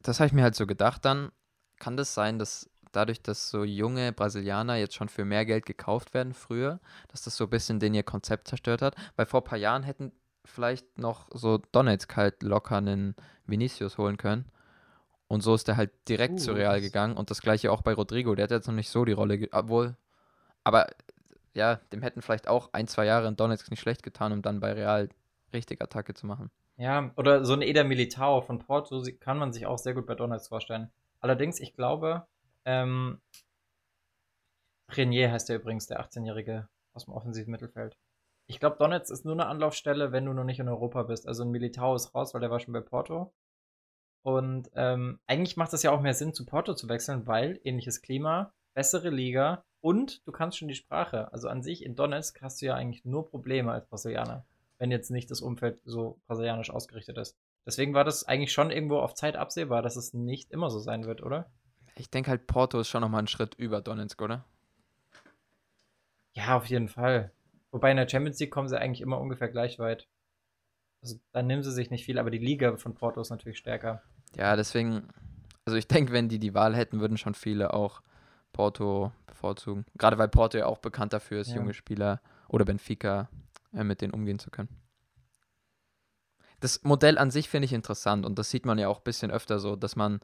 Speaker 2: das habe ich mir halt so gedacht, dann kann das sein, dass dadurch, dass so junge Brasilianer jetzt schon für mehr Geld gekauft werden früher, dass das so ein bisschen den ihr Konzept zerstört hat. Weil vor ein paar Jahren hätten vielleicht noch so Donetsk halt locker einen Vinicius holen können. Und so ist er halt direkt
Speaker 1: Uh,
Speaker 2: zu Real gegangen. Und das gleiche auch bei Rodrigo. Der hat jetzt noch nicht so die Rolle, obwohl, aber ja, dem hätten vielleicht auch ein, zwei Jahre in Donetsk nicht schlecht getan, um dann bei Real richtig Attacke zu machen.
Speaker 1: Ja, oder so ein Eder Militao von Porto kann man sich auch sehr gut bei Donalds vorstellen. Allerdings, ich glaube, ähm, Renier heißt der übrigens, der 18-Jährige aus dem offensiven Mittelfeld. Ich glaube, Donetsk ist nur eine Anlaufstelle, wenn du noch nicht in Europa bist. Also ein Militao ist raus, weil der war schon bei Porto. Und ähm, eigentlich macht es ja auch mehr Sinn, zu Porto zu wechseln, weil ähnliches Klima, bessere Liga und du kannst schon die Sprache. Also an sich in Donetsk hast du ja eigentlich nur Probleme als Brasilianer, wenn jetzt nicht das Umfeld so brasilianisch ausgerichtet ist. Deswegen war das eigentlich schon irgendwo auf Zeit absehbar, dass es nicht immer so sein wird, oder?
Speaker 2: Ich denke halt, Porto ist schon nochmal einen Schritt über Donetsk, oder?
Speaker 1: Ja, auf jeden Fall. Wobei in der Champions League kommen sie eigentlich immer ungefähr gleich weit. Also dann nehmen sie sich nicht viel, aber die Liga von Porto ist natürlich stärker.
Speaker 2: Ja, deswegen, also ich denke, wenn die die Wahl hätten, würden schon viele auch Porto bevorzugen. Gerade weil Porto ja auch bekannt dafür ist,
Speaker 1: Ja.
Speaker 2: junge Spieler oder Benfica äh, mit denen umgehen zu können. Das Modell an sich finde ich interessant und das sieht man ja auch ein bisschen öfter so, dass man,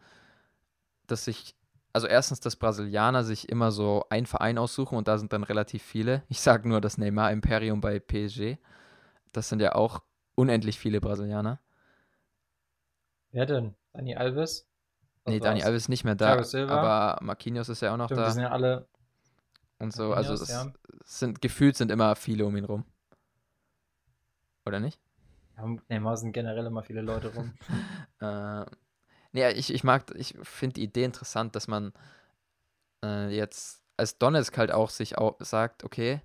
Speaker 2: dass sich, also erstens, dass Brasilianer sich immer so einen Verein aussuchen und da sind dann relativ viele. Ich sage nur das Neymar-Imperium bei PSG. Das sind ja auch unendlich viele Brasilianer.
Speaker 1: Wer denn? Dani Alves? Das
Speaker 2: Nee, Dani. Alves ist nicht mehr da. Aber Marquinhos ist ja auch noch
Speaker 1: Stimmt, die
Speaker 2: da.
Speaker 1: sind ja alle.
Speaker 2: Und so, also
Speaker 1: Marquinhos,
Speaker 2: es
Speaker 1: ja.
Speaker 2: sind gefühlt sind immer viele um ihn rum. Oder nicht?
Speaker 1: Ja, Neymar sind generell immer viele Leute rum.
Speaker 2: Äh, nee, ich, ich mag, ich finde die Idee interessant, dass man äh, jetzt als Donetsk halt auch sich auch sagt, okay,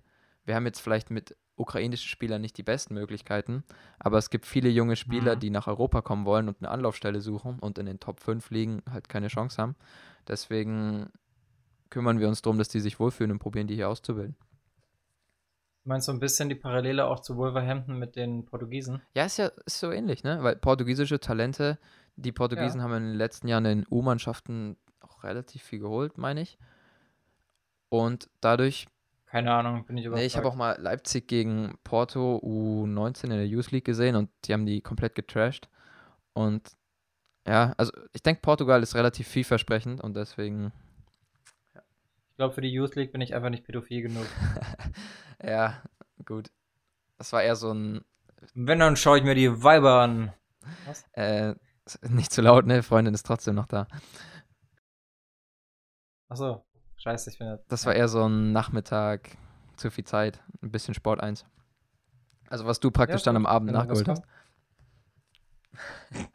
Speaker 2: wir haben jetzt vielleicht mit ukrainischen Spielern nicht die besten Möglichkeiten, aber es gibt viele junge Spieler,
Speaker 1: Mhm.
Speaker 2: die nach Europa kommen wollen und eine Anlaufstelle suchen und in den Top 5 liegen halt keine Chance haben. Deswegen kümmern wir uns darum, dass die sich wohlfühlen und probieren, die hier auszubilden.
Speaker 1: Meinst du ein bisschen die Parallele auch zu Wolverhampton mit den Portugiesen?
Speaker 2: Ja, ist ja ist so ähnlich, ne? Weil portugiesische Talente, die Portugiesen haben in den letzten Jahren in U-Mannschaften auch relativ viel geholt, meine ich. Und dadurch,
Speaker 1: Keine Ahnung, bin ich überzeugt.
Speaker 2: nee, ich habe auch mal Leipzig gegen Porto U19 in der Youth League gesehen und die haben die komplett getrashed. Und ja, also ich denke, Portugal ist relativ vielversprechend und deswegen,
Speaker 1: Ich glaube, für die Youth League bin ich einfach nicht pädophil genug.
Speaker 2: ja, gut. Das war eher so ein,
Speaker 1: Wenn, dann schaue ich mir die Weiber an.
Speaker 2: äh, nicht zu laut, ne? Freundin ist trotzdem noch da.
Speaker 1: Achso, scheiße, ich jetzt.
Speaker 2: Das war eher so ein Nachmittag, zu viel Zeit, ein bisschen Sport 1. Also was du praktisch
Speaker 1: ist
Speaker 2: dann am Abend nachgeholt hast.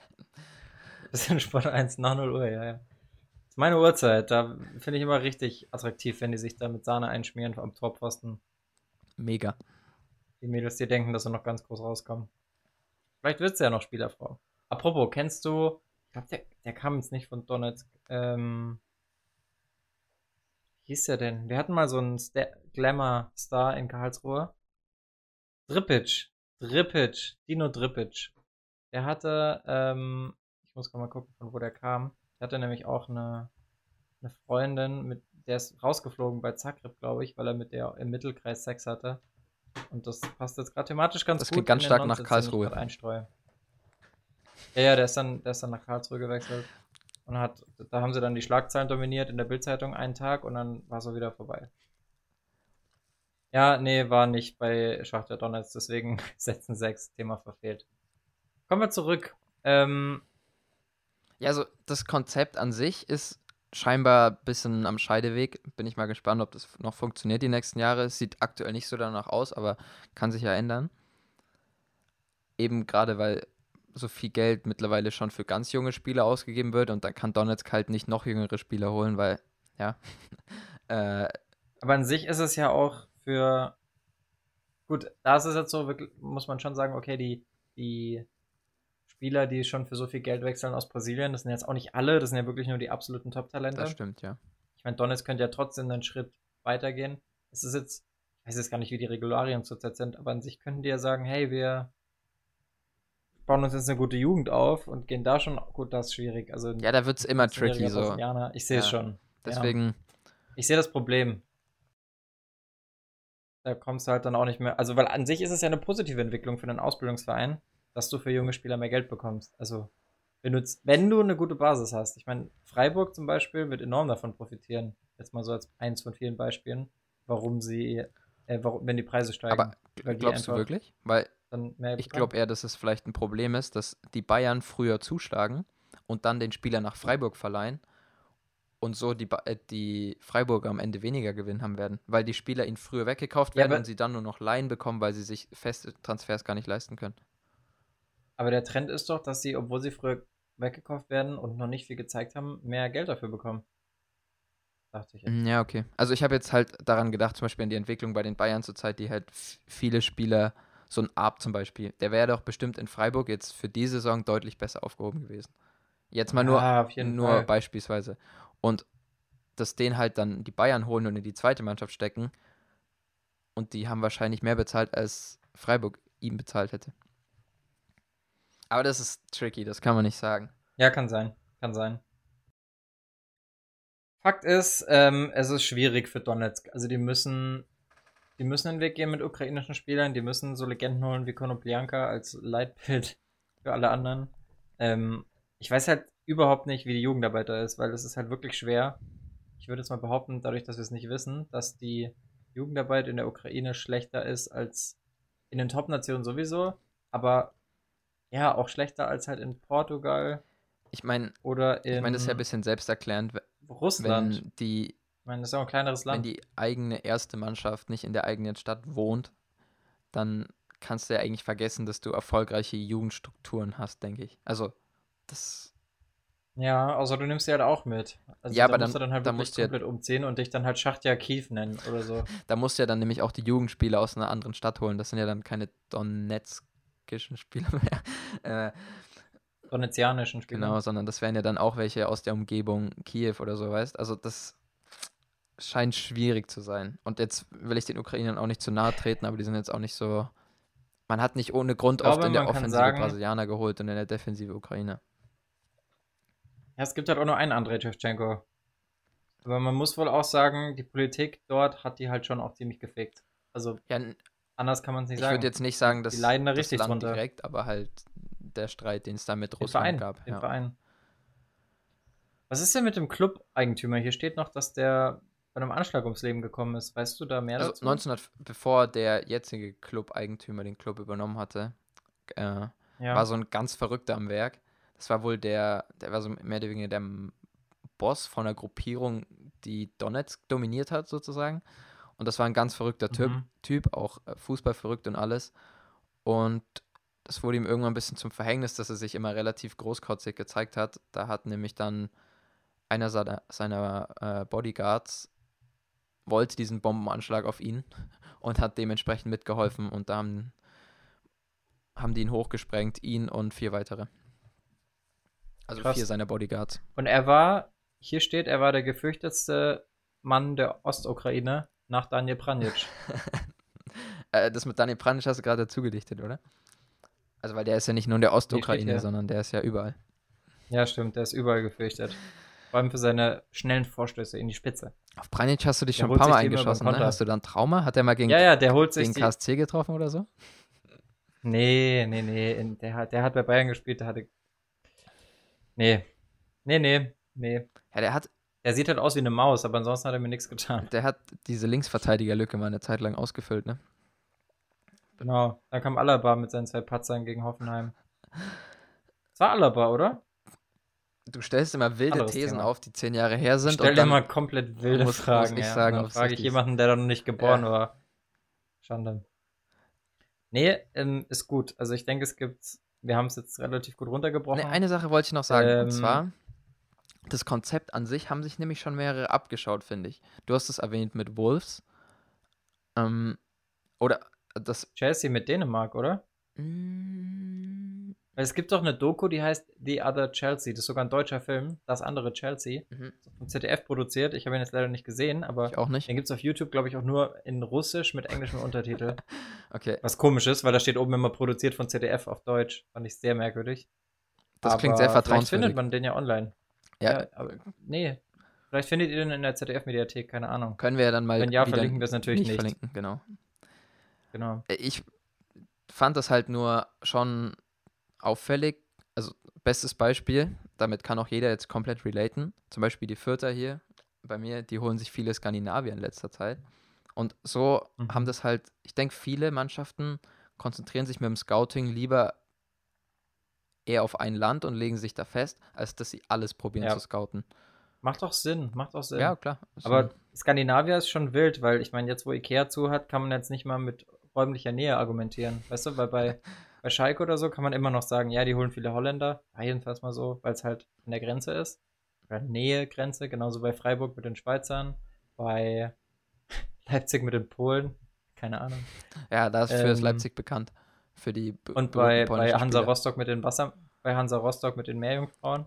Speaker 1: Bisschen Sport 1 nach 0 Uhr, ja, ja. Das ist meine Uhrzeit. Da finde ich immer richtig attraktiv, wenn die sich da mit Sahne einschmieren am Torpfosten.
Speaker 2: Mega.
Speaker 1: Die Mädels, die denken, dass sie noch ganz groß rauskommen. Vielleicht wird sie ja noch Spielerfrau. Apropos, kennst du, ich glaube, der, der kam jetzt nicht von Donetsk, ähm, wie hieß der denn? Wir hatten mal so einen Sta Glamour-Star in Karlsruhe. Dripic. Dripic. Dino Dripic. Der hatte, ähm, ich muss gerade mal gucken, von wo der kam. Der hatte nämlich auch eine, eine Freundin, mit der ist rausgeflogen bei Zagreb, glaube ich, weil er mit der im Mittelkreis Sex hatte. Und das passt jetzt gerade thematisch ganz
Speaker 2: Das
Speaker 1: gut.
Speaker 2: klingt ganz stark nach Karlsruhe.
Speaker 1: einstreue. Ja, ja, der ist, dann, der ist dann nach Karlsruhe gewechselt. Und hat, da haben sie dann die Schlagzeilen dominiert in der Bildzeitung einen Tag und dann war es auch wieder vorbei. Ja, nee, war nicht bei Schachter Donetsk, deswegen setzen 6, Thema verfehlt. Kommen wir zurück. Ähm,
Speaker 2: Ja, also das Konzept an sich ist scheinbar ein bisschen am Scheideweg. Bin ich mal gespannt, ob das noch funktioniert die nächsten Jahre. Es sieht aktuell nicht so danach aus, aber kann sich ja ändern. Eben gerade, weil so viel Geld mittlerweile schon für ganz junge Spieler ausgegeben wird und dann kann Donetsk halt nicht noch jüngere Spieler holen, weil, ja. äh,
Speaker 1: aber an sich ist es ja auch für. Gut, da ist es jetzt so, wirklich, muss man schon sagen, okay, die, die Spieler, die schon für so viel Geld wechseln aus Brasilien, das sind jetzt auch nicht alle, das sind ja wirklich nur die absoluten Top-Talente.
Speaker 2: das stimmt, ja.
Speaker 1: Ich meine, Donetsk könnte ja trotzdem einen Schritt weitergehen. Es ist jetzt, ich weiß jetzt gar nicht, wie die Regularien zurzeit sind, aber an sich könnten die ja sagen, hey, wir bauen uns jetzt eine gute Jugend auf und gehen da schon, gut, das ist schwierig. Also
Speaker 2: Ja, da wird es immer tricky
Speaker 1: 15-jähriger
Speaker 2: so.
Speaker 1: Ich sehe es
Speaker 2: Ja.
Speaker 1: schon.
Speaker 2: Deswegen,
Speaker 1: Ich sehe das Problem. Da kommst du halt dann auch nicht mehr. Also, weil an sich ist es ja eine positive Entwicklung für einen Ausbildungsverein, dass du für junge Spieler mehr Geld bekommst. Also, wenn du, wenn du eine gute Basis hast. Ich meine, Freiburg zum Beispiel wird enorm davon profitieren. Jetzt mal so als eins von vielen Beispielen, warum sie, äh, warum, wenn die Preise steigen.
Speaker 2: aber glaubst du wirklich? Weil
Speaker 1: dann mehr
Speaker 2: Ich glaube eher, dass es vielleicht ein Problem ist, dass die Bayern früher zuschlagen und dann den Spieler nach Freiburg verleihen und so die, Ba- äh, die Freiburger am Ende weniger Gewinn haben werden, weil die Spieler ihnen früher weggekauft
Speaker 1: Ja,
Speaker 2: werden
Speaker 1: aber-
Speaker 2: und sie dann nur noch Leihen bekommen, weil sie sich feste Transfers gar nicht leisten können.
Speaker 1: Aber der Trend ist doch, dass sie, obwohl sie früher weggekauft werden und noch nicht viel gezeigt haben, mehr Geld dafür bekommen. Dachte ich. jetzt.
Speaker 2: Mm, Ja, okay. Also ich habe jetzt halt daran gedacht, zum Beispiel an die Entwicklung bei den Bayern zurzeit, die halt viele Spieler, so ein Arp zum Beispiel, der wäre doch bestimmt in Freiburg jetzt für die Saison deutlich besser aufgehoben gewesen. Jetzt mal nur
Speaker 1: jeden
Speaker 2: nur
Speaker 1: Fall.
Speaker 2: beispielsweise. Und dass den halt dann die Bayern holen und in die zweite Mannschaft stecken. Und die haben wahrscheinlich mehr bezahlt, als Freiburg ihm bezahlt hätte. Aber das ist tricky, das kann man nicht sagen.
Speaker 1: Ja, kann sein. Kann sein. Fakt ist, ähm, es ist schwierig für Donetsk. Also die müssen, die müssen den Weg gehen mit ukrainischen Spielern. Die müssen so Legenden holen wie Konoplyanka als Leitbild für alle anderen. Ähm, ich weiß halt überhaupt nicht, wie die Jugendarbeit da ist, weil es ist halt wirklich schwer. Ich würde jetzt mal behaupten, dadurch, dass wir es nicht wissen, dass die Jugendarbeit in der Ukraine schlechter ist als in den Top-Nationen sowieso. Aber ja, auch schlechter als halt in Portugal
Speaker 2: Ich meine,
Speaker 1: oder in
Speaker 2: ich meine, das ist ja ein bisschen selbsterklärend,
Speaker 1: Russland.
Speaker 2: wenn die,
Speaker 1: meine, das ist auch ein kleineres
Speaker 2: wenn
Speaker 1: Land.
Speaker 2: die eigene erste Mannschaft nicht in der eigenen Stadt wohnt, dann kannst du ja eigentlich vergessen, dass du erfolgreiche Jugendstrukturen hast, denke ich. Also, das
Speaker 1: Ja, außer du nimmst sie halt auch mit. Also
Speaker 2: Ja,
Speaker 1: da
Speaker 2: aber
Speaker 1: musst du
Speaker 2: dann-
Speaker 1: dann halt
Speaker 2: da
Speaker 1: wirklich
Speaker 2: musst du ja-
Speaker 1: komplett umziehen und dich dann halt Schachtja Kief nennen oder so.
Speaker 2: Da musst du ja dann nämlich auch die Jugendspieler aus einer anderen Stadt holen. Das sind ja dann keine donetskischen Spieler mehr. Äh,
Speaker 1: Donetzianischen Spieler.
Speaker 2: genau, sondern das wären ja dann auch welche aus der Umgebung Kiew oder so, weißt Also das scheint schwierig zu sein. Und jetzt will ich den Ukrainern auch nicht zu nahe treten, aber die sind jetzt auch nicht so. Man hat nicht ohne Grund
Speaker 1: Ich glaube,
Speaker 2: oft in der Offensive
Speaker 1: sagen-
Speaker 2: Brasilianer geholt und in der Defensive Ukrainer.
Speaker 1: Ja, es gibt halt auch nur einen Andrei Shevchenko. Aber man muss wohl auch sagen, die Politik dort hat die halt schon auch ziemlich gefickt. Also
Speaker 2: Ja,
Speaker 1: anders kann man es nicht
Speaker 2: ich
Speaker 1: sagen.
Speaker 2: würde jetzt nicht sagen, dass
Speaker 1: Die leiden da
Speaker 2: das
Speaker 1: richtig
Speaker 2: Land
Speaker 1: drunter.
Speaker 2: direkt, aber halt der Streit, den es da mit
Speaker 1: Den
Speaker 2: Russland
Speaker 1: Verein,
Speaker 2: gab.
Speaker 1: den
Speaker 2: Ja.
Speaker 1: Verein. Was ist denn mit dem Club-Eigentümer? Hier steht noch, dass der bei einem Anschlag ums Leben gekommen ist. Weißt du da mehr
Speaker 2: Also
Speaker 1: dazu?
Speaker 2: 1900, bevor der jetzige Club-Eigentümer den Club übernommen hatte, äh,
Speaker 1: ja.
Speaker 2: war so ein ganz Verrückter am Werk. Das war wohl der, der war so mehr oder weniger der Boss von einer Gruppierung, die Donetsk dominiert hat, sozusagen. Und das war ein ganz verrückter Typ,
Speaker 1: Mhm.
Speaker 2: typ auch äh, Fußball verrückt und alles. Und das wurde ihm irgendwann ein bisschen zum Verhängnis, dass er sich immer relativ großkotzig gezeigt hat. Da hat nämlich dann einer seiner, seiner äh, Bodyguards wollte diesen Bombenanschlag auf ihn und hat dementsprechend mitgeholfen und da haben, haben die ihn hochgesprengt, ihn und vier weitere. Also
Speaker 1: Krass.
Speaker 2: vier seiner Bodyguards.
Speaker 1: Und er war, hier steht, er war der gefürchtetste Mann der Ostukraine nach Daniel Pranjic.
Speaker 2: Äh, das mit Daniel Pranic hast du gerade dazu gedichtet, oder? Also, weil der ist ja nicht nur in der Ostukraine, sondern der ist ja überall.
Speaker 1: ja, stimmt, der ist überall gefürchtet. Vor allem für seine schnellen Vorstöße in die Spitze.
Speaker 2: Auf Pranic hast du dich
Speaker 1: Der
Speaker 2: schon ein paar Mal eingeschossen, ne? Hast du da ein Trauma? Hat er mal gegen
Speaker 1: Ja, ja, der holt die,
Speaker 2: KSC getroffen oder so?
Speaker 1: Nee, nee, nee. Der hat, der hat bei Bayern gespielt, der hatte. Nee. Nee, nee, nee.
Speaker 2: Ja, der hat,
Speaker 1: Der sieht halt aus wie eine Maus, aber ansonsten hat er mir nichts getan.
Speaker 2: der hat diese Linksverteidigerlücke mal eine Zeit lang ausgefüllt, ne?
Speaker 1: Genau. Dann kam Alaba mit seinen zwei Patzern gegen Hoffenheim. Das war Alaba, oder?
Speaker 2: Du stellst immer wilde
Speaker 1: Anderes
Speaker 2: Thesen
Speaker 1: Thema.
Speaker 2: auf, die zehn Jahre her sind.
Speaker 1: Stell
Speaker 2: und
Speaker 1: dir mal komplett wilde
Speaker 2: muss- muss
Speaker 1: Fragen.
Speaker 2: ich
Speaker 1: ja.
Speaker 2: sagen,
Speaker 1: dann frage ich jemanden, der da noch nicht geboren
Speaker 2: Ja.
Speaker 1: war. Schande. Nee, ähm, ist gut. Also ich denke, es gibt, wir haben es jetzt relativ gut runtergebrochen.
Speaker 2: Ne, eine Sache wollte ich noch sagen.
Speaker 1: Ähm,
Speaker 2: und zwar, das Konzept an sich haben sich nämlich schon mehrere abgeschaut, finde ich. Du hast es erwähnt mit Wolves. Ähm, oder das.
Speaker 1: Chelsea mit Dänemark, oder?
Speaker 2: Mm,
Speaker 1: es gibt doch eine Doku, die heißt The Other Chelsea. Das ist sogar ein deutscher Film. Das andere Chelsea.
Speaker 2: mhm,
Speaker 1: Vom ZDF produziert. Ich habe ihn jetzt leider nicht gesehen, aber
Speaker 2: ich auch nicht.
Speaker 1: den gibt es auf YouTube, glaube ich, auch nur in Russisch mit englischem Untertitel.
Speaker 2: Okay,
Speaker 1: Was komisch ist, weil da steht oben immer produziert von ZDF auf Deutsch. Fand ich sehr merkwürdig.
Speaker 2: das klingt sehr
Speaker 1: Aber Vielleicht
Speaker 2: vertrauenswürdig.
Speaker 1: findet man den ja online.
Speaker 2: ja,
Speaker 1: aber nee. Vielleicht findet ihr den in der ZDF-Mediathek, keine Ahnung.
Speaker 2: können wir ja dann mal.
Speaker 1: Wenn ja, verlinken wir es natürlich nicht.
Speaker 2: verlinken, genau.
Speaker 1: Genau.
Speaker 2: Äh, Ich fand das halt nur schon auffällig. Also, bestes Beispiel, damit kann auch jeder jetzt komplett relaten. Zum Beispiel die Vierter hier bei mir, die holen sich viele Skandinavier in letzter Zeit. Und so
Speaker 1: Mhm.
Speaker 2: haben das halt, ich denke, viele Mannschaften konzentrieren sich mit dem Scouting lieber eher auf ein Land und legen sich da fest, als dass sie alles probieren
Speaker 1: Ja.
Speaker 2: zu scouten.
Speaker 1: Macht doch Sinn, macht doch Sinn.
Speaker 2: Ja, klar.
Speaker 1: Aber Skandinavia ist schon wild, weil ich meine, jetzt wo Ikea zu hat, kann man jetzt nicht mal mit räumlicher Nähe argumentieren. Weißt du, weil bei, bei Schalke oder so kann man immer noch sagen, ja, die holen viele Holländer. War jedenfalls mal so, weil es halt an der Grenze ist. Oder Nähe Grenze, genauso bei Freiburg mit den Schweizern, bei Leipzig mit den Polen. Keine Ahnung.
Speaker 2: ja, da ist für
Speaker 1: ähm,
Speaker 2: Leipzig bekannt. Für die be-
Speaker 1: Und bei, bei Hansa
Speaker 2: Spieler.
Speaker 1: Rostock mit den Wasser, bei Hansa Rostock mit den Meerjungfrauen.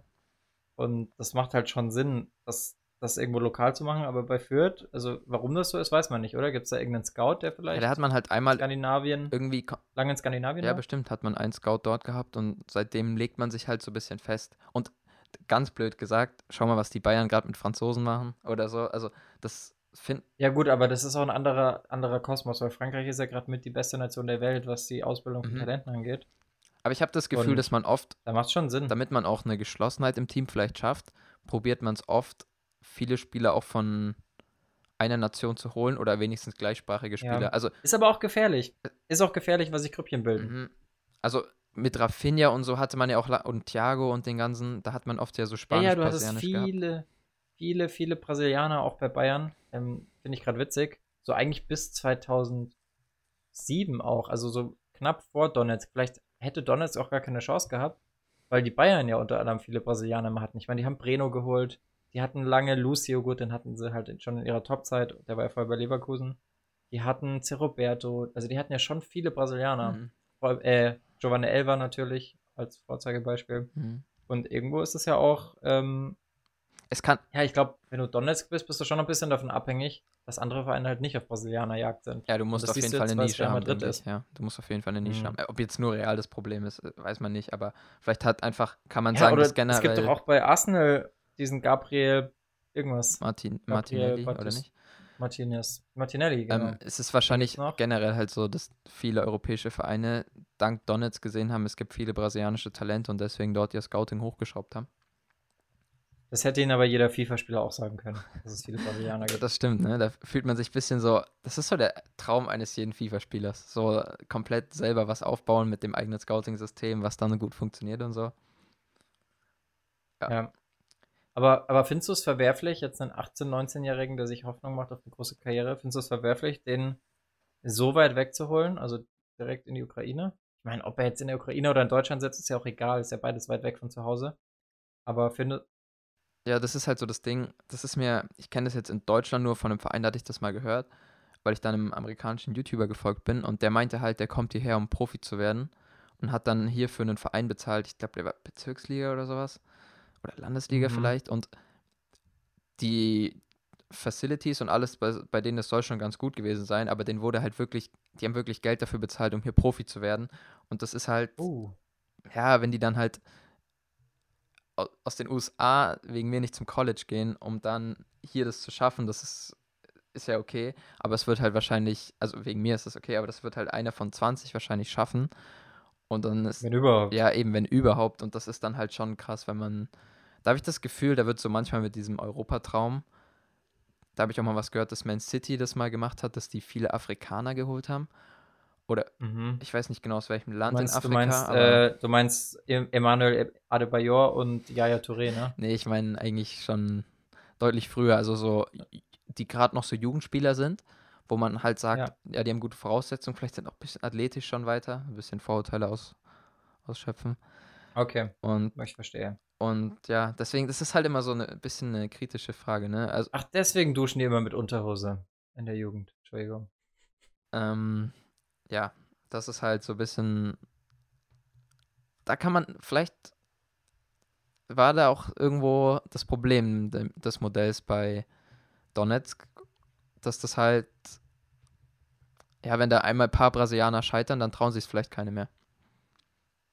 Speaker 1: Und das macht halt schon Sinn, das, das irgendwo lokal zu machen, aber bei Fürth, also warum das so ist, weiß man nicht, oder? Gibt es da irgendeinen Scout, der
Speaker 2: Ja,
Speaker 1: vielleicht
Speaker 2: da hat man halt einmal
Speaker 1: Skandinavien,
Speaker 2: irgendwie
Speaker 1: lange in Skandinavien
Speaker 2: Ja,
Speaker 1: war?
Speaker 2: bestimmt hat man einen Scout dort gehabt und seitdem legt man sich halt so ein bisschen fest. Und ganz blöd gesagt, schau mal, was die Bayern gerade mit Franzosen machen oder so. Also das find,
Speaker 1: Ja gut, aber das ist auch ein anderer, anderer Kosmos, weil Frankreich ist ja gerade mit die beste Nation der Welt, was die Ausbildung von
Speaker 2: Mhm.
Speaker 1: Talenten angeht.
Speaker 2: aber ich habe das Gefühl,
Speaker 1: Und-
Speaker 2: dass man oft,
Speaker 1: Da macht schon Sinn.
Speaker 2: damit man auch eine Geschlossenheit im Team vielleicht schafft, probiert man es oft, viele Spieler auch von einer Nation zu holen oder wenigstens gleichsprachige
Speaker 1: Ja.
Speaker 2: Spieler. Also,
Speaker 1: Ist aber auch gefährlich. Ist auch gefährlich, weil sich Grüppchen bilden.
Speaker 2: mhm. also mit Rafinha und so hatte man ja auch und Thiago und den ganzen, da hat man oft ja so
Speaker 1: Ja,
Speaker 2: Spanisch,
Speaker 1: ja, du hattest
Speaker 2: Brasilianisch gehabt.
Speaker 1: viele, viele, viele Brasilianer auch bei Bayern. Ähm, Finde ich gerade witzig. So eigentlich bis 2007 auch. Also so knapp vor Donetsk. Vielleicht hätte Donetsk auch gar keine Chance gehabt. weil die Bayern ja unter anderem viele Brasilianer hatten. Ich meine, die haben Breno geholt, die hatten lange Lucio, gut, den hatten sie halt schon in ihrer Topzeit, der war ja vorher bei Leverkusen. Die hatten Ceroberto, also die hatten ja schon viele Brasilianer.
Speaker 2: Mhm.
Speaker 1: Vor- Äh, Giovanni Elva natürlich als Vorzeigebeispiel.
Speaker 2: Mhm.
Speaker 1: Und irgendwo ist es ja auch, ähm,
Speaker 2: Es kann,
Speaker 1: ja, ich glaube, wenn du Donetsk bist, bist du schon ein bisschen davon abhängig, dass andere Vereine halt nicht auf Brasilianerjagd sind.
Speaker 2: ja, du musst auf jeden Fall eine Nische haben,
Speaker 1: Madrid ist.
Speaker 2: Ja, du musst auf jeden Fall eine Nische
Speaker 1: Mhm.
Speaker 2: haben. Äh, Ob jetzt nur real das Problem ist, äh, weiß man nicht, aber vielleicht hat einfach, kann man
Speaker 1: Ja,
Speaker 2: sagen, dass generell
Speaker 1: es gibt doch auch bei Arsenal diesen Gabriel irgendwas.
Speaker 2: Martin,
Speaker 1: Gabriel
Speaker 2: Martinelli, oder
Speaker 1: Baptist-
Speaker 2: nicht?
Speaker 1: Martinez. Martinelli, genau.
Speaker 2: Ähm, es ist wahrscheinlich generell halt so, dass viele europäische Vereine dank Donetsk gesehen haben, es gibt viele brasilianische Talente und deswegen dort ihr Scouting hochgeschraubt haben.
Speaker 1: das hätte ihnen aber jeder FIFA-Spieler auch sagen können, dass es viele Brasilianer gibt.
Speaker 2: Das stimmt, ne? Da fühlt man sich ein bisschen so, das ist so der Traum eines jeden FIFA-Spielers. So komplett selber was aufbauen mit dem eigenen Scouting-System, was dann gut funktioniert und so.
Speaker 1: Ja. Aber, aber findest du es verwerflich, jetzt einen 18-, 19-Jährigen, der sich Hoffnung macht auf eine große Karriere, findest du es verwerflich, den so weit wegzuholen, also direkt in die Ukraine? Ich meine, ob er jetzt in der Ukraine oder in Deutschland sitzt, ist ja auch egal, ist ja beides weit weg von zu Hause. Aber finde,
Speaker 2: Ja, das ist halt so das Ding. Das ist mir, ich kenne das jetzt in Deutschland nur von einem Verein, da hatte ich das mal gehört, weil ich dann einem amerikanischen YouTuber gefolgt bin und der meinte halt, der kommt hierher, um Profi zu werden und hat dann hier für einen Verein bezahlt, ich glaube, der war Bezirksliga oder sowas oder Landesliga
Speaker 1: Mhm.
Speaker 2: vielleicht und die Facilities und alles bei, bei denen, das soll schon ganz gut gewesen sein, aber denen wurde halt wirklich, die haben wirklich Geld dafür bezahlt, um hier Profi zu werden und das ist halt,
Speaker 1: uh,
Speaker 2: ja, wenn die dann halt au- aus den USA wegen mir nicht zum College gehen, um dann hier das zu schaffen, das ist, ist ja okay. Aber es wird halt wahrscheinlich, also wegen mir ist das okay, aber das wird halt einer von 20 wahrscheinlich schaffen. Und dann ist,
Speaker 1: wenn überhaupt.
Speaker 2: ja, eben, wenn überhaupt. Und das ist dann halt schon krass, wenn man, da habe ich das Gefühl, da wird so manchmal mit diesem Europatraum, da habe ich auch mal was gehört, dass Man City das mal gemacht hat, dass die viele Afrikaner geholt haben. Oder
Speaker 1: Mhm.
Speaker 2: ich weiß nicht genau aus welchem
Speaker 1: Du
Speaker 2: Land
Speaker 1: meinst,
Speaker 2: in
Speaker 1: du
Speaker 2: Afrika.
Speaker 1: meinst,
Speaker 2: aber
Speaker 1: äh, du meinst Em- Emmanuel Adebayor und Yaya Touré, ne?
Speaker 2: Nee, ich meine eigentlich schon deutlich früher, also so, die gerade noch so Jugendspieler sind, wo man halt sagt, ja, die haben gute Voraussetzungen, vielleicht sind auch ein bisschen athletisch schon weiter, ein bisschen Vorurteile aus, ausschöpfen.
Speaker 1: Okay,
Speaker 2: Und,
Speaker 1: ich verstehe.
Speaker 2: Und ja, deswegen, das ist halt immer so ein bisschen eine kritische Frage, ne? Also,
Speaker 1: Ach, deswegen duschen die immer mit Unterhose in der Jugend. Entschuldigung.
Speaker 2: ähm, ja, das ist halt so ein bisschen, da kann man, vielleicht war da auch irgendwo das Problem de- des Modells bei Donetsk, dass das halt, ja, wenn da einmal ein paar Brasilianer scheitern, dann trauen sich es vielleicht keine mehr.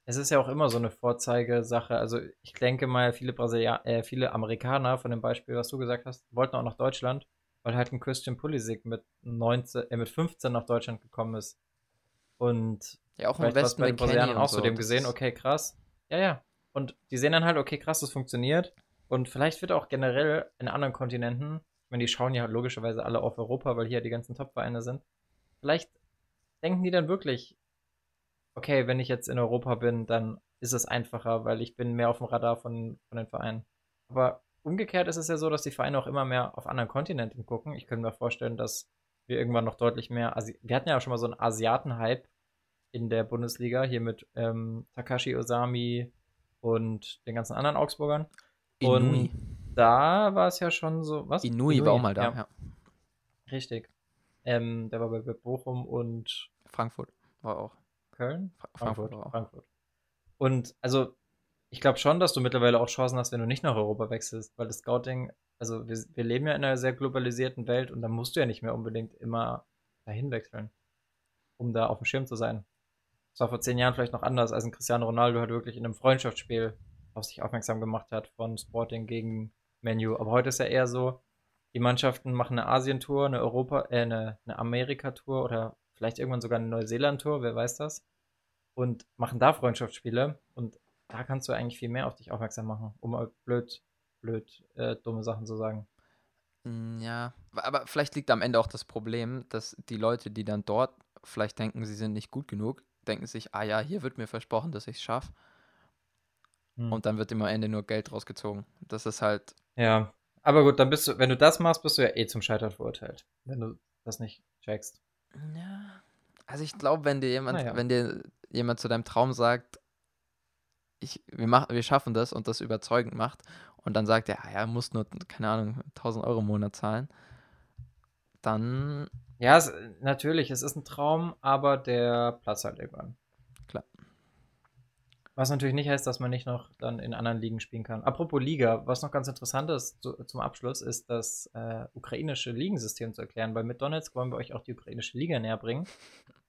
Speaker 1: Es ist ja auch immer so eine Vorzeigesache. Also ich denke mal, viele Brasilia äh, viele Amerikaner von dem Beispiel, was du gesagt hast, wollten auch nach Deutschland, weil halt ein Christian Pulisic mit 19, äh, mit 15 nach Deutschland gekommen ist. Und
Speaker 2: Ja, auch im Westen
Speaker 1: bei den Brasilianern auch so,
Speaker 2: so.
Speaker 1: dem gesehen, okay, krass. Ja, ja. Und die sehen dann halt, okay, krass, das funktioniert. Und vielleicht wird auch generell in anderen Kontinenten, ich meine, die schauen ja logischerweise alle auf Europa, weil hier die ganzen Top-Vereine sind. Vielleicht denken die dann wirklich, okay, wenn ich jetzt in Europa bin, dann ist es einfacher, weil ich bin mehr auf dem Radar von, von den Vereinen. Aber umgekehrt ist es ja so, dass die Vereine auch immer mehr auf anderen Kontinenten gucken. Ich könnte mir vorstellen, dass wir irgendwann noch deutlich mehr, Asi wir hatten ja schon mal so einen Asiaten-Hype in der Bundesliga, hier mit ähm, Takashi Osami und den ganzen anderen Augsburgern.
Speaker 2: Inui.
Speaker 1: Und da war es ja schon so, was?
Speaker 2: Inui war auch mal da,
Speaker 1: ja.
Speaker 2: ja.
Speaker 1: Richtig. Ähm, der war bei Bochum und
Speaker 2: Frankfurt war auch.
Speaker 1: Köln?
Speaker 2: Fra Frankfurt auch.
Speaker 1: Frankfurt. Und also, ich glaube schon, dass du mittlerweile auch Chancen hast, wenn du nicht nach Europa wechselst, weil das Scouting, also wir, wir leben ja in einer sehr globalisierten Welt und da musst du ja nicht mehr unbedingt immer dahin wechseln, um da auf dem Schirm zu sein. Das war vor zehn Jahren vielleicht noch anders, als ein Cristiano Ronaldo halt wirklich in einem Freundschaftsspiel auf sich aufmerksam gemacht hat von Sporting gegen Menu. Aber heute ist ja eher so, die Mannschaften machen eine Asientour, eine Europa, äh, eine, eine Amerika-Tour oder vielleicht irgendwann sogar eine Neuseeland-Tour, wer weiß das. Und machen da Freundschaftsspiele und da kannst du eigentlich viel mehr auf dich aufmerksam machen, um blöd, blöd, äh, dumme Sachen zu sagen.
Speaker 2: Mm, Ja, aber vielleicht liegt am Ende auch das Problem, dass die Leute, die dann dort vielleicht denken, sie sind nicht gut genug, denken sich, ah ja, hier wird mir versprochen, dass ich es schaffe.
Speaker 1: Hm.
Speaker 2: Und dann wird immer am Ende nur Geld rausgezogen. Das ist halt,
Speaker 1: Ja, aber gut, dann bist du, wenn du das machst, bist du ja eh zum Scheitern verurteilt, wenn du das nicht checkst.
Speaker 2: Ja. Also ich glaube, wenn dir jemand,
Speaker 1: Naja.
Speaker 2: wenn dir jemand zu deinem Traum sagt, ich, wir, mach, wir schaffen das und das überzeugend macht und dann sagt er, ah ja, er muss nur, keine Ahnung, 1000 Euro im Monat zahlen, dann.
Speaker 1: Ja, es, natürlich, es ist ein Traum, aber der Platz halt irgendwann. Was natürlich nicht heißt, dass man nicht noch dann in anderen Ligen spielen kann. Apropos Liga, was noch ganz interessant ist zu, zum Abschluss, ist das äh, ukrainische Ligensystem zu erklären, weil mit Donetsk wollen wir euch auch die ukrainische Liga näher bringen.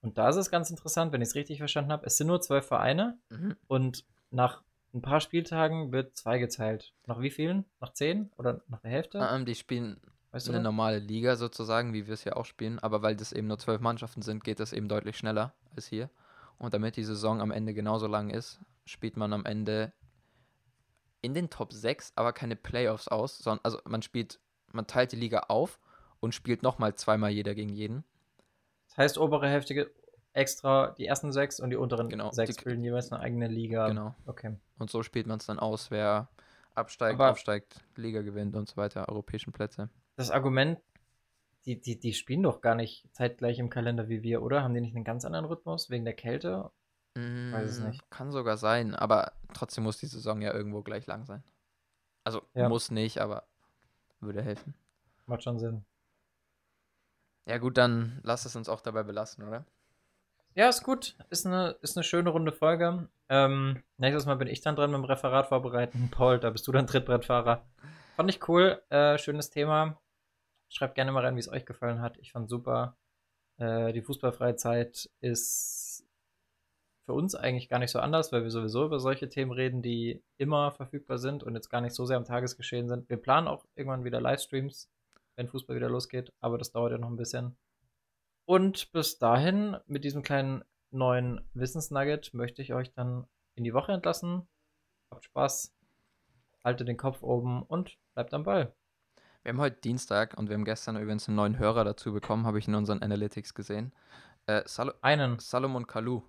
Speaker 1: Und da ist es ganz interessant, wenn ich es richtig verstanden habe. Es sind nur zwölf Vereine
Speaker 2: Mhm.
Speaker 1: und nach ein paar Spieltagen wird zweigeteilt. Nach wie vielen? Nach zehn? Oder nach der Hälfte?
Speaker 2: Ähm, die spielen
Speaker 1: weißt du
Speaker 2: eine
Speaker 1: das?
Speaker 2: normale Liga sozusagen, wie wir es hier auch spielen, aber weil das eben nur zwölf Mannschaften sind, geht das eben deutlich schneller als hier. Und damit die Saison am Ende genauso lang ist, spielt man am Ende in den Top 6 aber keine Playoffs aus, sondern also man spielt, man teilt die Liga auf und spielt nochmal zweimal jeder gegen jeden.
Speaker 1: Das heißt, obere Hälfte extra die ersten sechs und die unteren
Speaker 2: Genau,
Speaker 1: sechs
Speaker 2: die-
Speaker 1: bilden jeweils eine eigene Liga.
Speaker 2: Genau.
Speaker 1: Okay.
Speaker 2: Und so spielt man es dann aus, wer absteigt,
Speaker 1: Aber-
Speaker 2: aufsteigt, Liga gewinnt und so weiter, europäischen Plätze.
Speaker 1: Das Argument, die, die, die spielen doch gar nicht zeitgleich im Kalender wie wir, oder? Haben die nicht einen ganz anderen Rhythmus wegen der Kälte? Weiß es
Speaker 2: Mm,
Speaker 1: nicht.
Speaker 2: Kann sogar sein, aber trotzdem muss die Saison ja irgendwo gleich lang sein. Also
Speaker 1: Ja.
Speaker 2: muss nicht, aber würde helfen.
Speaker 1: Macht schon Sinn.
Speaker 2: Ja gut, dann lass es uns auch dabei belassen, oder?
Speaker 1: Ja, ist gut. Ist eine, ist eine schöne runde Folge. Ähm, nächstes Mal bin ich dann dran mit dem Referat vorbereiten. Paul, da bist du dann Trittbrettfahrer. Fand ich cool. Äh, schönes Thema. Schreibt gerne mal rein, wie es euch gefallen hat. Ich fand super. Äh, die fußballfreie Zeit ist für uns eigentlich gar nicht so anders, weil wir sowieso über solche Themen reden, die immer verfügbar sind und jetzt gar nicht so sehr am Tagesgeschehen sind. Wir planen auch irgendwann wieder Livestreams, wenn Fußball wieder losgeht, aber das dauert ja noch ein bisschen. Und bis dahin, mit diesem kleinen neuen Wissensnugget, möchte ich euch dann in die Woche entlassen. Habt Spaß, haltet den Kopf oben und bleibt am Ball.
Speaker 2: Wir haben heute Dienstag und wir haben gestern übrigens einen neuen Hörer dazu bekommen, habe ich in unseren Analytics gesehen. Äh, Sal
Speaker 1: Einen.
Speaker 2: Salomon Kalou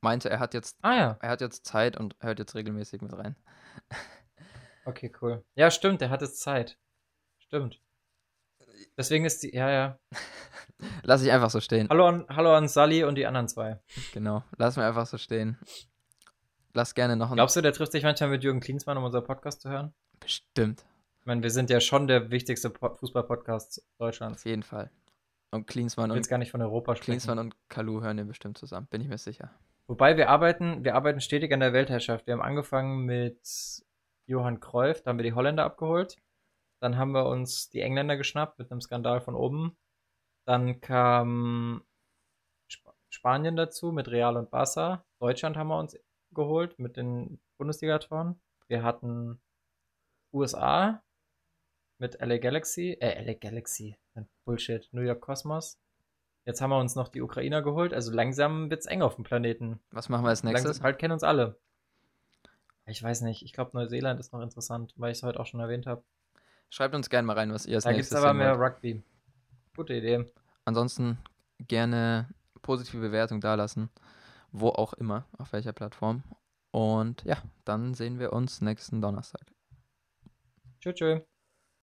Speaker 2: meinte, er hat jetzt
Speaker 1: Ah ja,
Speaker 2: er hat jetzt Zeit und hört jetzt regelmäßig mit rein.
Speaker 1: okay, cool. Ja, stimmt, der hat jetzt Zeit. Stimmt. Deswegen ist die, ja, ja.
Speaker 2: Lass ich einfach so stehen.
Speaker 1: Hallo an, hallo an Sally und die anderen zwei.
Speaker 2: Genau. Lass mir einfach so stehen. Lass gerne noch ein.
Speaker 1: Glaubst du, der trifft sich manchmal mit Jürgen Klinsmann, um unseren Podcast zu hören?
Speaker 2: Bestimmt.
Speaker 1: Ich meine, wir sind ja schon der wichtigste Po- Fußball-Podcast Deutschlands.
Speaker 2: Auf jeden Fall. Und Klinsmann
Speaker 1: Ich will
Speaker 2: und
Speaker 1: jetzt gar nicht von Europa sprechen.
Speaker 2: Klinsmann und Kalu hören ja bestimmt zusammen, bin ich mir sicher.
Speaker 1: Wobei wir arbeiten, wir arbeiten stetig an der Weltherrschaft. Wir haben angefangen mit Johann Cruyff, da haben wir die Holländer abgeholt. Dann haben wir uns die Engländer geschnappt mit einem Skandal von oben. Dann kam Sp Spanien dazu mit Real und Barca. Deutschland haben wir uns geholt mit den Bundesligatoren. Wir hatten USA mit LA Galaxy, äh, LA Galaxy, Bullshit, New York Cosmos. Jetzt haben wir uns noch die Ukrainer geholt, also langsam wird's eng auf dem Planeten.
Speaker 2: Was machen wir als nächstes?
Speaker 1: Langsam, bald kennen uns alle. Ich weiß nicht, ich glaube Neuseeland ist noch interessant, weil ich es heute auch schon erwähnt habe.
Speaker 2: Schreibt uns gerne mal rein, was ihr als
Speaker 1: Da gibt es
Speaker 2: nächstes
Speaker 1: aber mehr
Speaker 2: wollt.
Speaker 1: Rugby. Gute Idee.
Speaker 2: Ansonsten gerne positive Bewertung dalassen, wo auch immer, auf welcher Plattform. Und ja, dann sehen wir uns nächsten Donnerstag.
Speaker 1: Tschüss. tschüss.